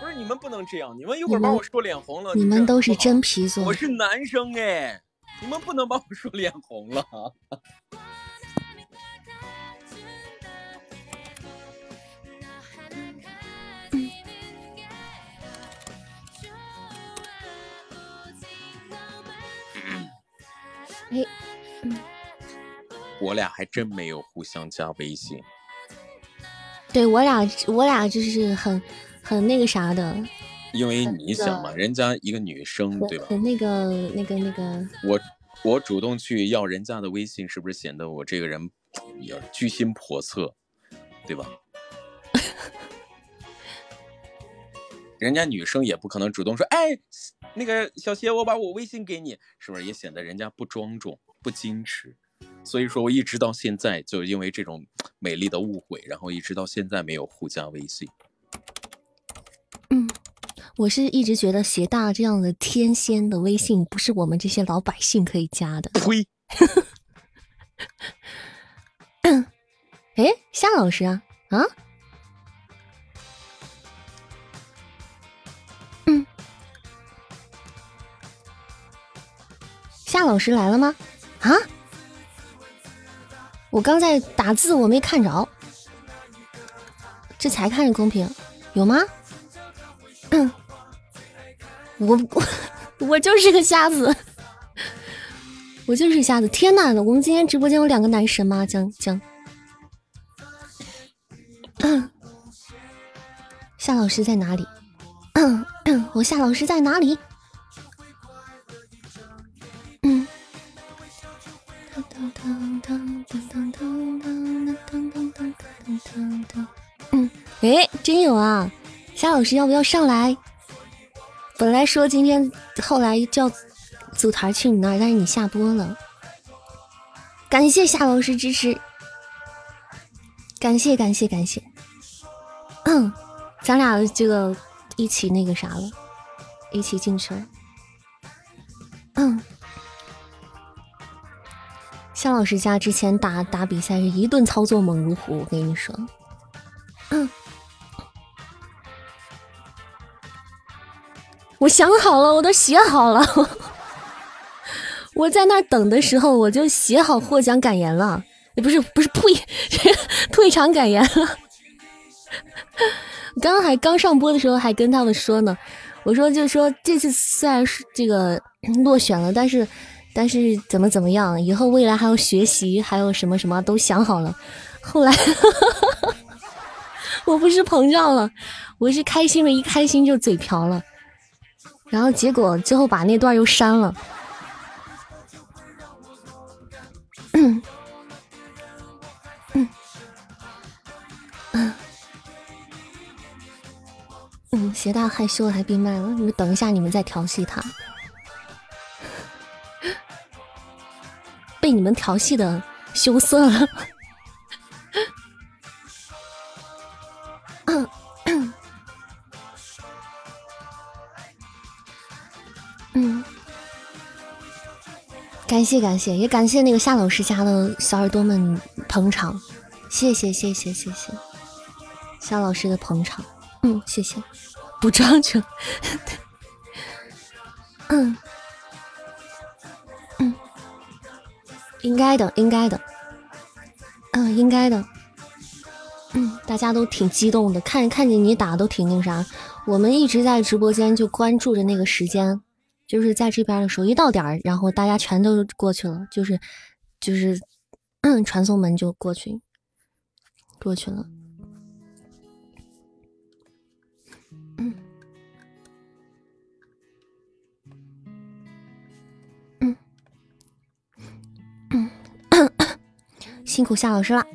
不是你们不能这样，你们一会儿把我说脸红了。你们都是真皮做，我是男生哎，你们不能把我说脸红了。哎。我俩还真没有互相加微信。对我俩，我俩就是很很那个啥的。因为你想嘛，人家一个女生，对吧？那个、那个、那个。我我主动去要人家的微信，是不是显得我这个人也居心叵测，对吧？人家女生也不可能主动说：“哎，那个小邪，我把我微信给你。”是不是也显得人家不庄重、不矜持？所以说，我一直到现在就因为这种美丽的误会，然后一直到现在没有互加微信。嗯，我是一直觉得邪大这样的天仙的微信不是我们这些老百姓可以加的。呸！哎，夏老师啊啊！夏老师来了吗？啊？我刚在打字，我没看着，这才看着公屏，有吗？我我 我就是个瞎子，我就是瞎子！天呐，我们今天直播间有两个男神吗？江江，夏老师在哪里？我夏老师在哪里？真有啊！夏老师要不要上来？本来说今天，后来叫组团去你那儿，但是你下播了。感谢夏老师支持，感谢感谢感谢。嗯，咱俩这个一起那个啥了，一起进去了。嗯。夏老师家之前打打比赛是一顿操作猛如虎，我跟你说。嗯，我想好了，我都写好了。我在那等的时候，我就写好获奖感言了。不是不是，呸，退场感言了。刚 刚还刚上播的时候还跟他们说呢，我说就说这次虽然是这个落选了，但是。但是怎么怎么样？以后未来还要学习，还有什么什么都想好了。后来我不是膨胀了，我是开心了，一开心就嘴瓢了。然后结果最后把那段又删了。嗯，鞋大害羞了还闭麦了，你们等一下，你们再调戏他。被你们调戏的羞涩了，嗯，感谢感谢，也感谢那个夏老师家的小耳朵们捧场，谢谢谢谢谢谢夏老师的捧场，嗯，谢谢，不装成，嗯。应该的，应该的，嗯，应该的，嗯，大家都挺激动的，看看见你打都挺那啥。我们一直在直播间就关注着那个时间，就是在这边的时候，一到点儿，然后大家全都过去了，就是就是，传送门就过去，过去了。辛苦夏老师了，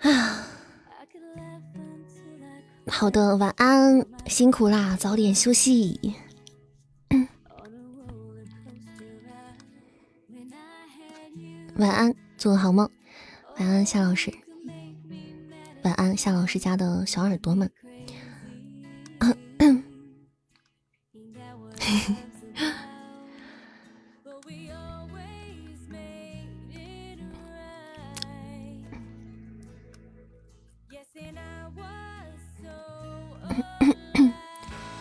啊，好的，晚安，辛苦啦，早点休息，晚安，做个好梦，晚安夏老师，晚安夏老师家的小耳朵们。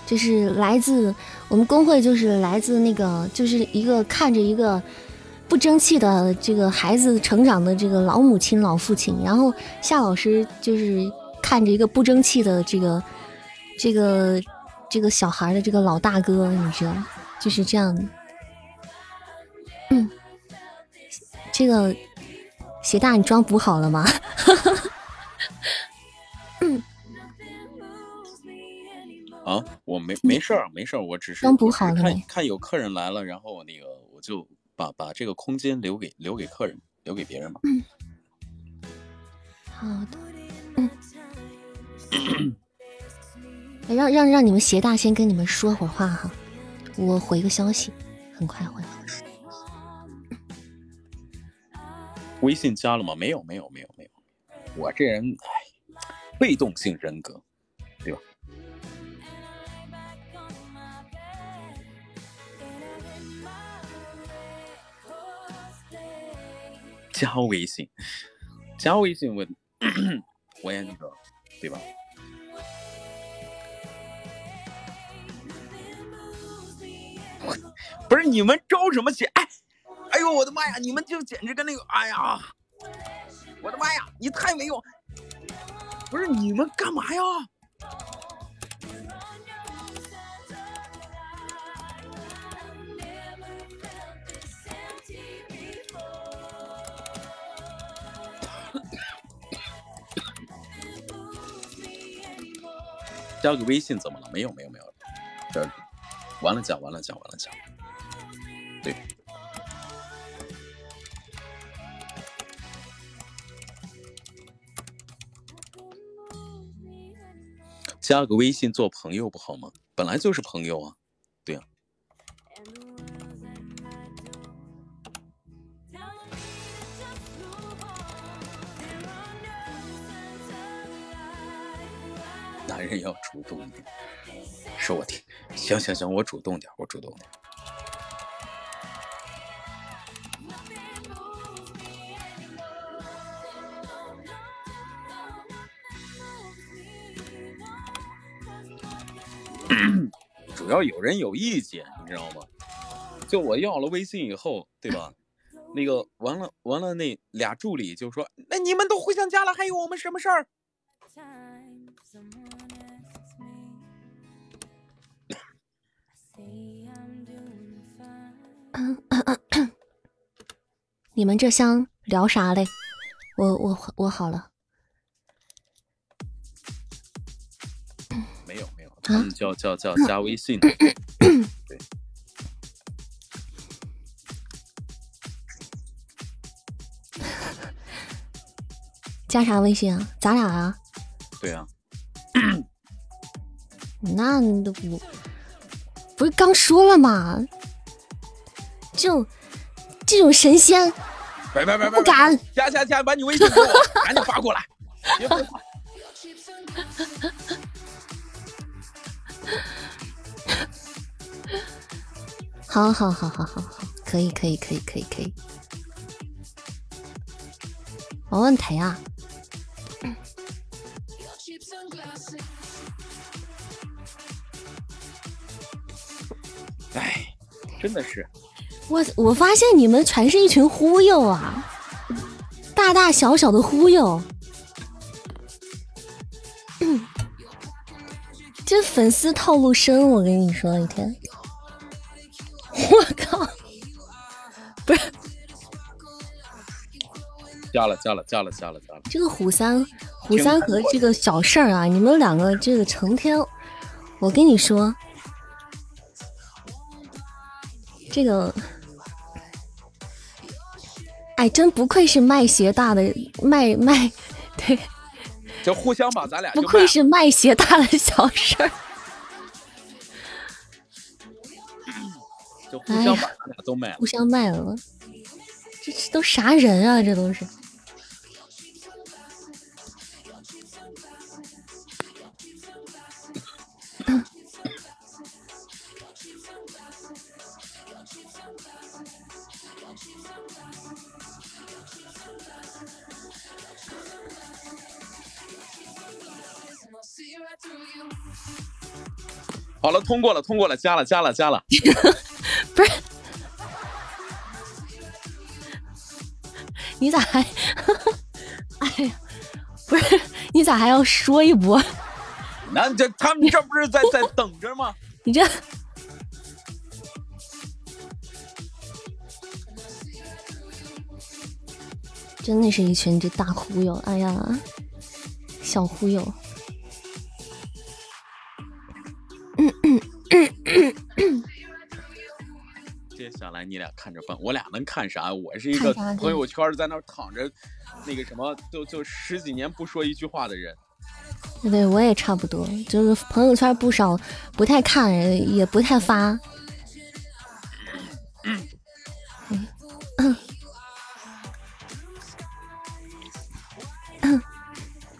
就是来自我们工会，就是来自那个，就是一个看着一个争气的这个孩子成长的这个老母亲、老父亲，然后夏老师就是看着一个不争气的这个这个这个小孩的这个老大哥，你知道，就是这样。嗯，这个鞋大，你装补好了吗？嗯。啊，我没没事儿，没事儿，我只是刚补好了看看有客人来了，然后那个我就把把这个空间留给留给客人，留给别人嘛。嗯，好的，嗯，让让让你们鞋大先跟你们说会儿话哈，我回个消息，很快回。微信加了吗？没有，没有，没有，没有。我这人哎，被动性人格，加微信，加微信，我我也那个，对吧？不是你们着什么急？哎，哎呦我的妈呀！你们就简直跟那个，哎呀，我的妈呀！你太没用！不是你们干嘛呀？加个微信怎么了？没有没有没有，这完了讲完了讲完了讲，对，加个微信做朋友不好吗？本来就是朋友啊，男人要主动一点，是我听。行行行，我主动点，我主动点。主要有人有意见，你知道吗？就我要了微信以后，对吧？那个完了完了，那俩助理就说：“那你们都互相加了，还有我们什么事儿？” 你们这厢聊啥嘞？我我我好了。没有没有，他们叫叫叫加微信。对。加啥微信啊？咱俩啊？对啊。那都不不是刚说了吗？就这种神仙，别别别不敢加加加，把你微信给我，赶紧发过来。别废话。好好好好好好，可以可以可以可以可以。冇问题啊。真的是。我我发现你们全是一群忽悠啊，大大小小的忽悠，这粉丝套路深，我跟你说一天，我靠，不是，加了加了加了加了加了，这个虎三虎三和这个小事儿啊，你们两个这个成天，我跟你说，这个。哎，真不愧是卖鞋大的卖卖，对，就互相把咱俩不愧是卖鞋大的小事儿，就互相把咱俩都卖了，互相卖了，这这都啥人啊？这都是。好了，通过了，通过了，加了，加了，加了。不是，你咋还？哎呀，不是，你咋还要说一波？那这他们这不是在在等着吗？你这真的是一群这大忽悠！哎呀，小忽悠。接下来你俩看着办，我俩能看啥？我是一个朋友圈在那躺着，那个什么，就就十几年不说一句话的人。对对，我也差不多，就是朋友圈不少，不太看，也不太发。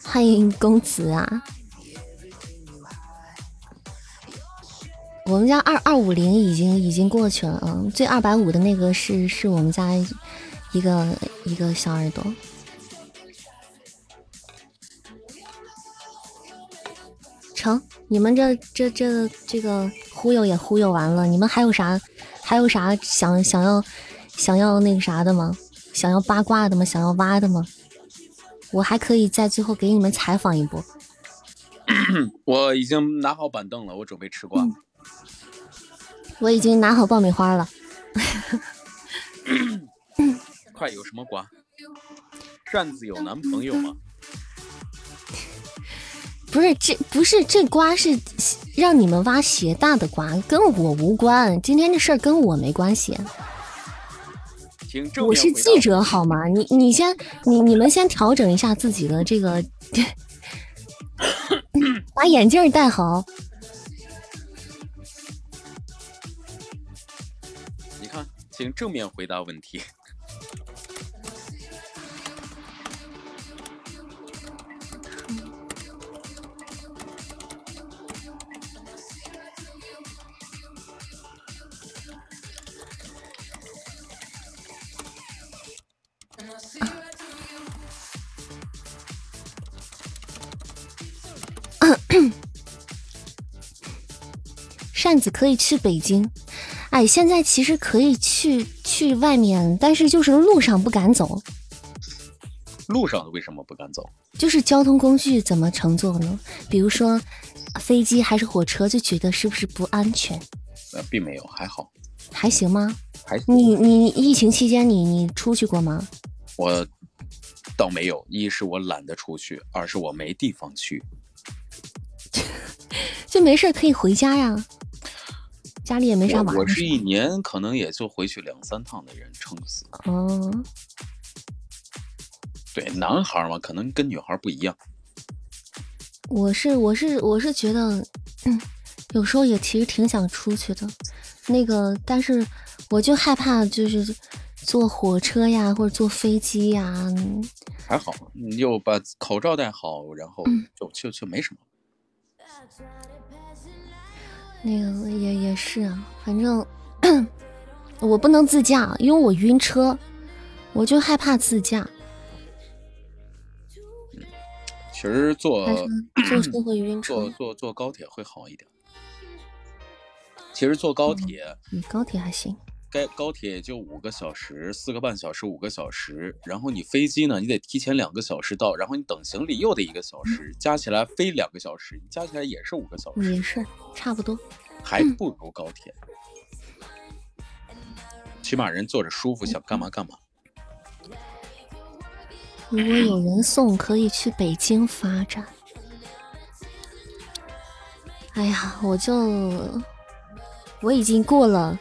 欢迎公子啊！我们家二二五零已经已经过去了，啊，最二百五的那个是是我们家一个一个小耳朵。成，你们这这这这个忽悠也忽悠完了，你们还有啥还有啥想想要想要那个啥的吗？想要八卦的吗？想要挖的吗？我还可以在最后给你们采访一波。我已经拿好板凳了，我准备吃瓜。我已经拿好爆米花了。快，有什么瓜？扇子有男朋友吗？不是，这不是这瓜是让你们挖鞋大的瓜，跟我无关。今天这事儿跟我没关系。我是记者好吗？你你先你你们先调整一下自己的这个，把眼镜戴好。请正面回答问题。扇子可以去北京，哎，现在其实可以去去外面，但是就是路上不敢走。路上为什么不敢走？就是交通工具怎么乘坐呢？比如说飞机还是火车，就觉得是不是不安全？呃，并没有，还好。还行吗？还行你你疫情期间你你出去过吗？我倒没有，一是我懒得出去，二是我没地方去。就没事可以回家呀。家里也没啥玩我是一年可能也就回去两三趟的人，撑死。哦，对，男孩嘛，可能跟女孩不一样。我是我是我是觉得，嗯，有时候也其实挺想出去的。那个，但是我就害怕，就是坐火车呀，或者坐飞机呀。还好，你就把口罩戴好，然后就就就没什么。那个也也是啊，反正我不能自驾，因为我晕车，我就害怕自驾。其实坐 坐车会晕车，坐坐坐高铁会好一点。其实坐高铁，嗯，高铁还行。该高铁就五个小时，四个半小时，五个小时。然后你飞机呢，你得提前两个小时到，然后你等行李又得一个小时，加起来飞两个小时，加起来也是五个小时。也是差不多，还不如高铁。起码人坐着舒服，想干嘛干嘛。如果有人送，可以去北京发展。哎呀，我就我已经过了。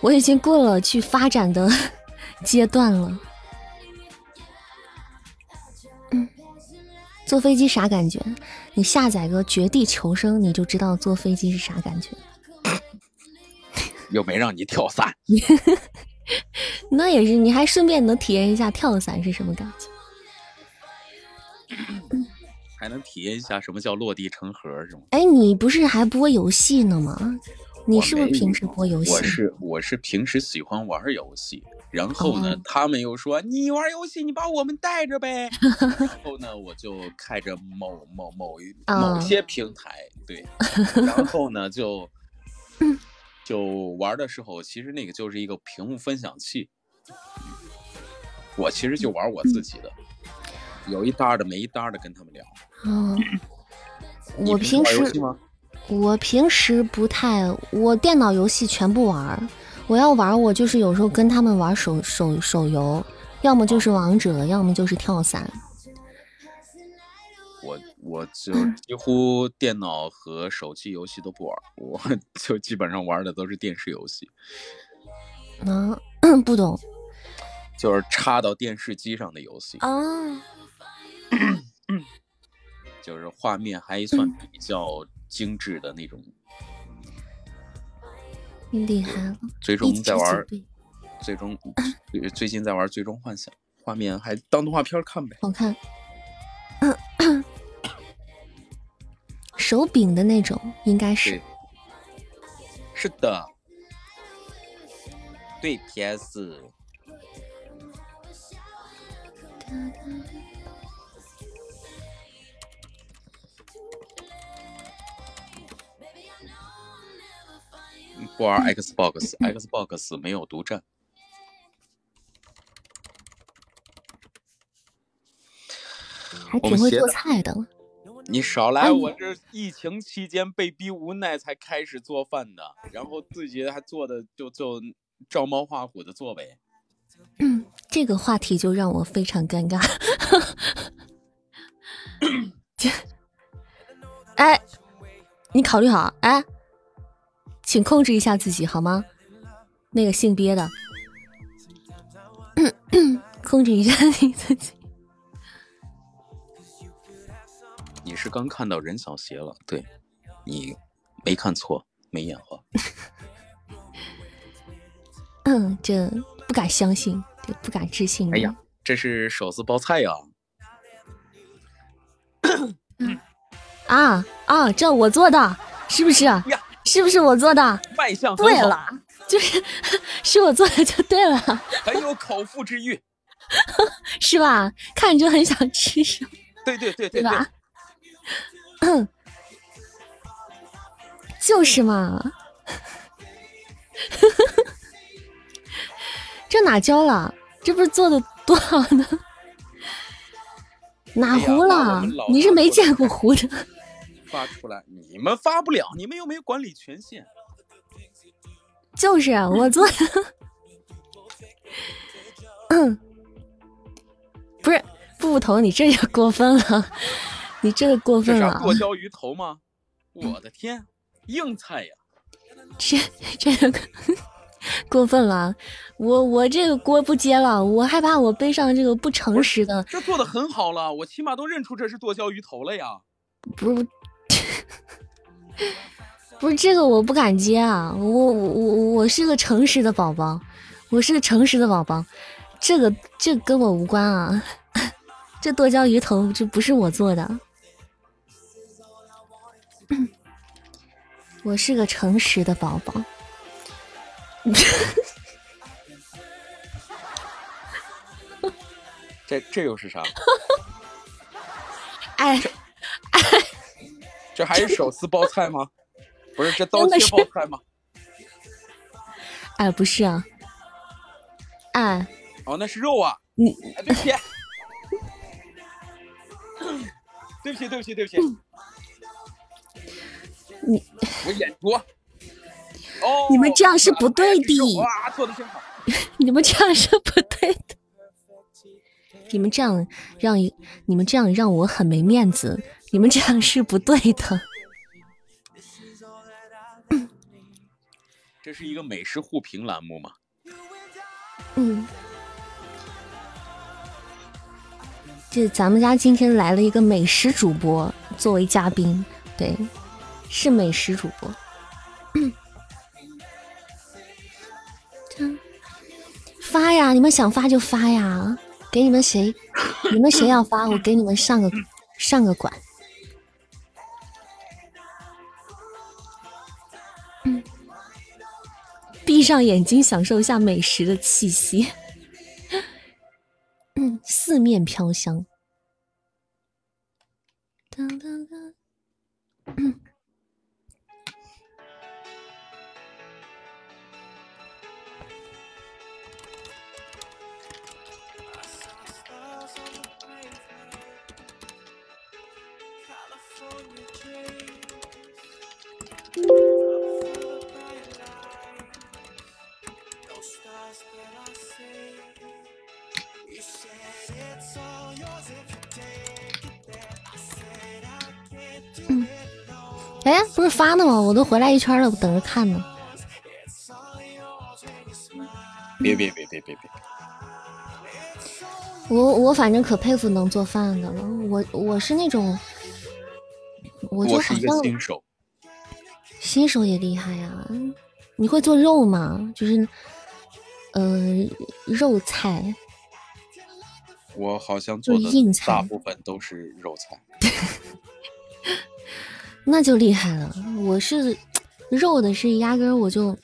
我已经过了去发展的 阶段了。嗯，坐飞机啥感觉？你下载个《绝地求生》，你就知道坐飞机是啥感觉。又没让你跳伞，那也是，你还顺便能体验一下跳伞是什么感觉，还能体验一下什么叫落地成盒，是吗？哎，你不是还播游戏呢吗？你是不是平时播游戏？我是我是平时喜欢玩游戏，然后呢，他们又说你玩游戏，你把我们带着呗。然后呢，我就开着某某某一某些平台，对，然后呢就 就玩的时候，其实那个就是一个屏幕分享器，我其实就玩我自己的，有一搭的没一搭的跟他们聊。嗯，我平时。我平时不太，我电脑游戏全部玩。我要玩，我就是有时候跟他们玩手手手游，要么就是王者，要么就是跳伞。我我就几乎电脑和手机游戏都不玩，我就基本上玩的都是电视游戏。嗯，不懂，就是插到电视机上的游戏啊，就是画面还算比较。精致的那种，厉害了！最终在玩，最终最近在玩《最终幻想》，画面还当动画片看呗，好看。手柄的那种应该是，是的，对 PS。不玩 Xbox，Xbox 没有独占。还挺会做菜的。你少来，我这疫情期间被逼无奈才开始做饭的，然后自己还做的就就照猫画虎的做呗。嗯，这个话题就让我非常尴尬。哎，你考虑好哎，请控制一下自己好吗？那个姓憋的，控制一下你自己。你是刚看到任小邪了？对，你没看错，没眼花。嗯，这不敢相信，这不敢置信。哎呀，这是手撕包菜呀！啊啊，这我做的，是不是？呀，是不是我做的？卖相对了，就是 是我做的就对了。很有口腹之欲，是吧？看着就很想吃，是吧？对对对对吧？嗯，就是嘛，这哪教了？这不是做的多好呢？哪糊了？你是没见过糊的。发出来，你们发不了，你们又没有管理权限。就是 我做的，嗯，不是布布头，你这也过分了。你这个过分了！剁椒鱼头吗？我的天，硬菜呀！这这个过分了！我我这个锅不接了，我害怕我背上这个不诚实的。这做的很好了，我起码都认出这是剁椒鱼头了呀！不是，不是这个我不敢接啊！我我我我是个诚实的宝宝，我是个诚实的宝宝，这个这跟我无关啊！这剁椒鱼头这不是我做的。我是个诚实的宝宝，这这又是啥？哎哎，这还是手撕包菜吗？不是，这刀切包菜吗？哎，不是啊，哎，哦，那是肉啊！你，对不起，对不起，对不起，对不起。你我眼拙。哦，你们这样是不对的。哇，做的真好。你们这样是不对的。你们这样让一，你们这样让我很没面子。你们这样是不对的。这是一个美食互评栏目吗？嗯。这咱们家今天来了一个美食主播作为嘉宾，对。是美食主播，发呀！你们想发就发呀，给你们谁，你们谁要发，我给你们上个上个管。闭上眼睛，享受一下美食的气息。嗯，四面飘香。哎，不是发呢吗？我都回来一圈了，我等着看呢。别别别别别别！我我反正可佩服能做饭的了。我我是那种，我就好像新手，新手也厉害呀。你会做肉吗？就是，呃，肉菜。我好像做的大部分都是肉菜。那就厉害了。我是肉的，是压根我就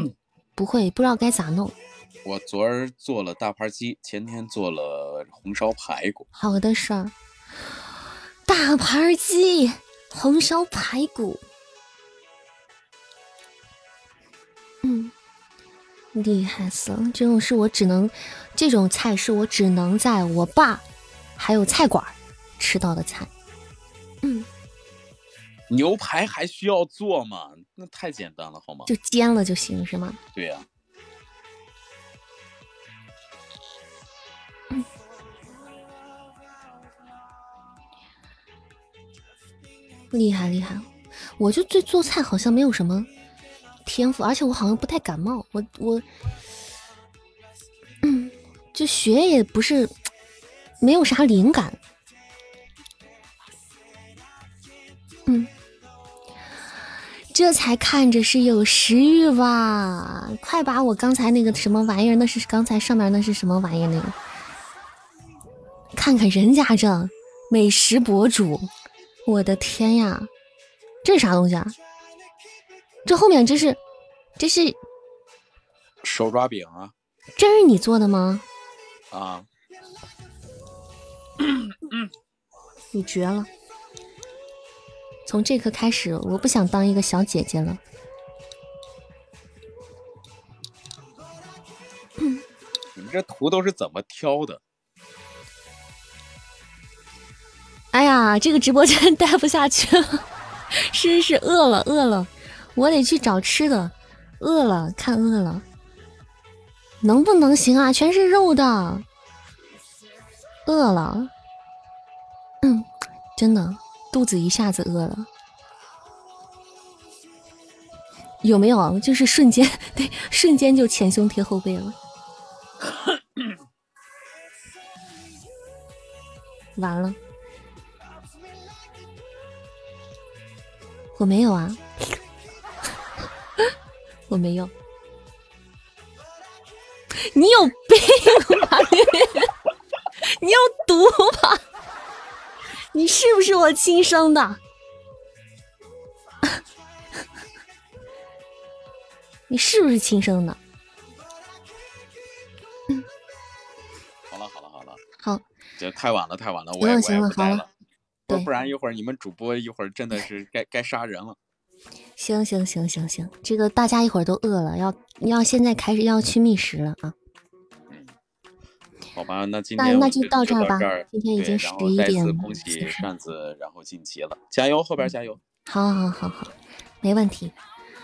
不会，不知道该咋弄。我昨儿做了大盘鸡，前天做了红烧排骨。好的事儿，大盘鸡，红烧排骨。嗯厉害死了！这种是我只能，这种菜是我只能在我爸还有菜馆吃到的菜。嗯，牛排还需要做吗？那太简单了，好吗？就煎了就行，是吗？对呀。厉害厉害，我就对做菜好像没有什么天赋，而且我好像不太感冒，我我，嗯，就学也不是没有啥灵感，嗯，这才看着是有食欲吧？快把我刚才那个什么玩意儿，那是刚才上面那是什么玩意儿？那个，看看人家这美食博主。我的天呀，这是啥东西啊？这后面这是，这是手抓饼啊？这是你做的吗？啊，你绝了！从这刻开始，我不想当一个小姐姐了。你们这图都是怎么挑的？哎呀，这个直播间 待不下去了，是是饿了饿了，我得去找吃的，饿了看饿了，能不能行啊？全是肉的，饿了，嗯，真的肚子一下子饿了，有没有？就是瞬间，对，瞬间就前胸贴后背了，完了。我没有啊，我没有。你有病吧？你 你有毒吧？你是不是我亲生的？你是不是亲生的？好了好了好了，好，这太晚了太晚了，我也我也不待了。不然一会儿你们主播一会儿真的是该该杀人了。行行行行行，这个大家一会儿都饿了，要要现在开始要去觅食了啊。好吧，那今天那那就到这儿吧。今天已经十一点了。恭喜扇子，然后晋级了，加油，后边加油。好好好好，没问题。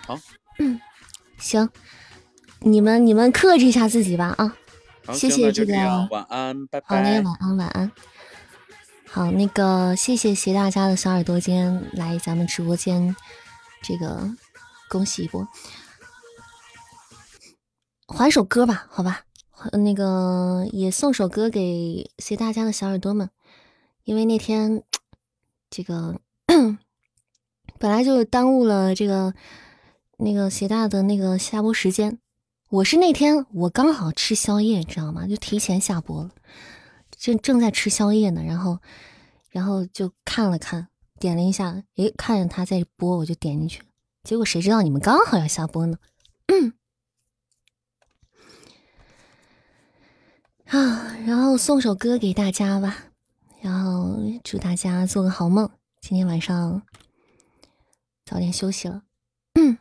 好，嗯，行，你们你们克制一下自己吧啊。谢谢这个。晚安，拜拜。好嘞，晚安晚安。好，那个谢谢携大家的小耳朵今天来咱们直播间，这个恭喜一波，还首歌吧，好吧，那个也送首歌给随大家的小耳朵们，因为那天这个本来就耽误了这个那个携大的那个下播时间，我是那天我刚好吃宵夜，知道吗？就提前下播了。正正在吃宵夜呢，然后，然后就看了看，点了一下，诶，看见他在播，我就点进去。结果谁知道你们刚好要下播呢？啊，然后送首歌给大家吧，然后祝大家做个好梦，今天晚上早点休息了。嗯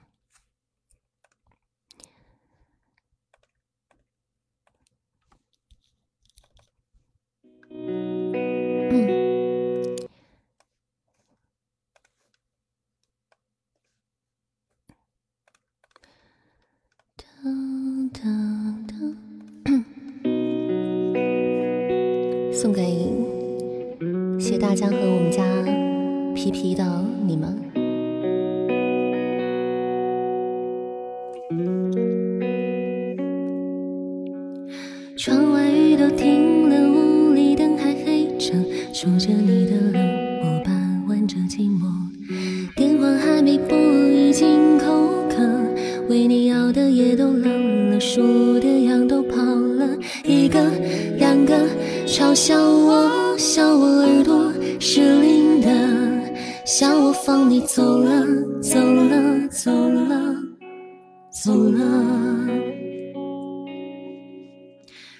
送给谢大江和我们家皮皮的你们。窗外雨都停了，屋里灯还黑着，数着你你走了，走了，走了，走了。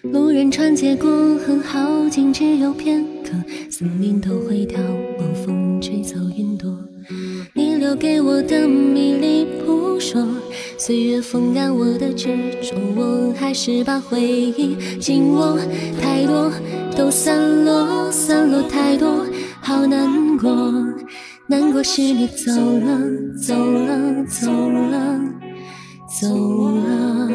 路人穿街过河好景，只有片刻，森林都会凋，晚风吹走云朵，你留给我的迷离。不说，岁月风干我的执着，我还是把回忆紧握。太多都散落，散落太多，好难过，难过是你走了，走了，走了，走了。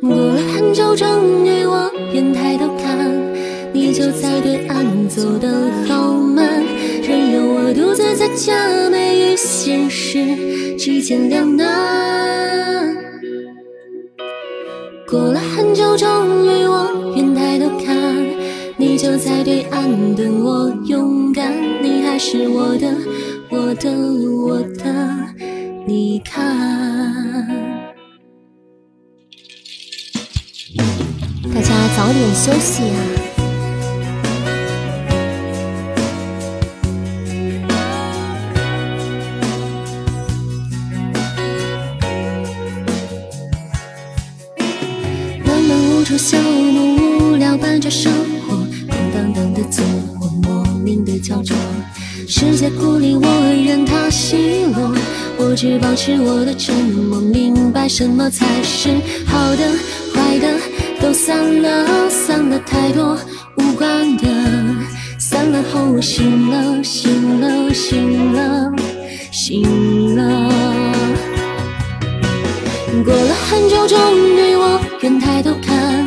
过了很久，终于我愿抬头看。你就在对岸走得好慢，任由我独自在假寐与现实之间两难。过了很久，终于，就在对岸等我勇敢。你还是我的，我的，我的，你看。大家早点休息啊！出小梦，无聊伴着生活，莫名的焦灼。世界孤立我，任它奚落，我只保持我的沉默，明白什么才是好的，坏的都散了，散了太多无关的，散了后我醒了，醒了，醒了，醒了。过了很久，终于我愿抬头看。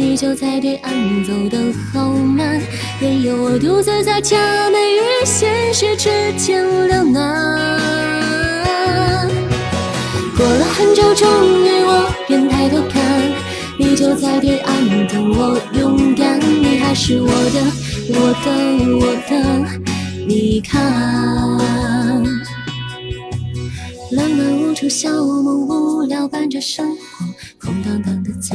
你就在对岸走得好慢，任由我独自在假寐与现实之间两难。过了很久，终于我愿抬头看，你就在对岸等我勇敢。你还是我的，我的，我的，你看。浪漫无处消磨，无聊伴着生活，空荡荡的自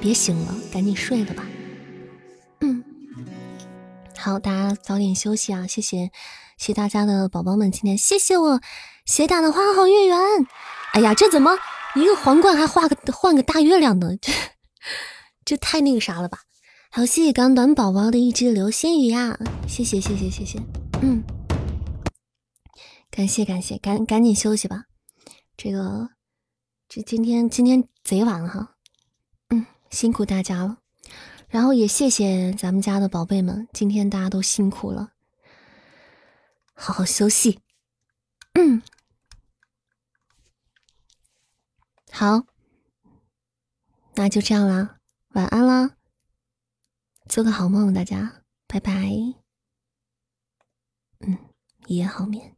别醒了，赶紧睡了吧。嗯，好，大家早点休息啊！谢谢，谢谢大家的宝宝们，今天谢谢我斜打的花好月圆。哎呀，这怎么一个皇冠还画个换个大月亮呢？这这太那个啥了吧？还有谢谢钢短宝宝的一只流星雨呀！谢谢谢谢谢谢，嗯，感谢感谢，赶赶紧休息吧。这个这今天今天贼晚哈。辛苦大家了，然后也谢谢咱们家的宝贝们，今天大家都辛苦了，好好休息。嗯，好，那就这样啦，晚安啦，做个好梦，大家，拜拜。嗯，一夜好眠。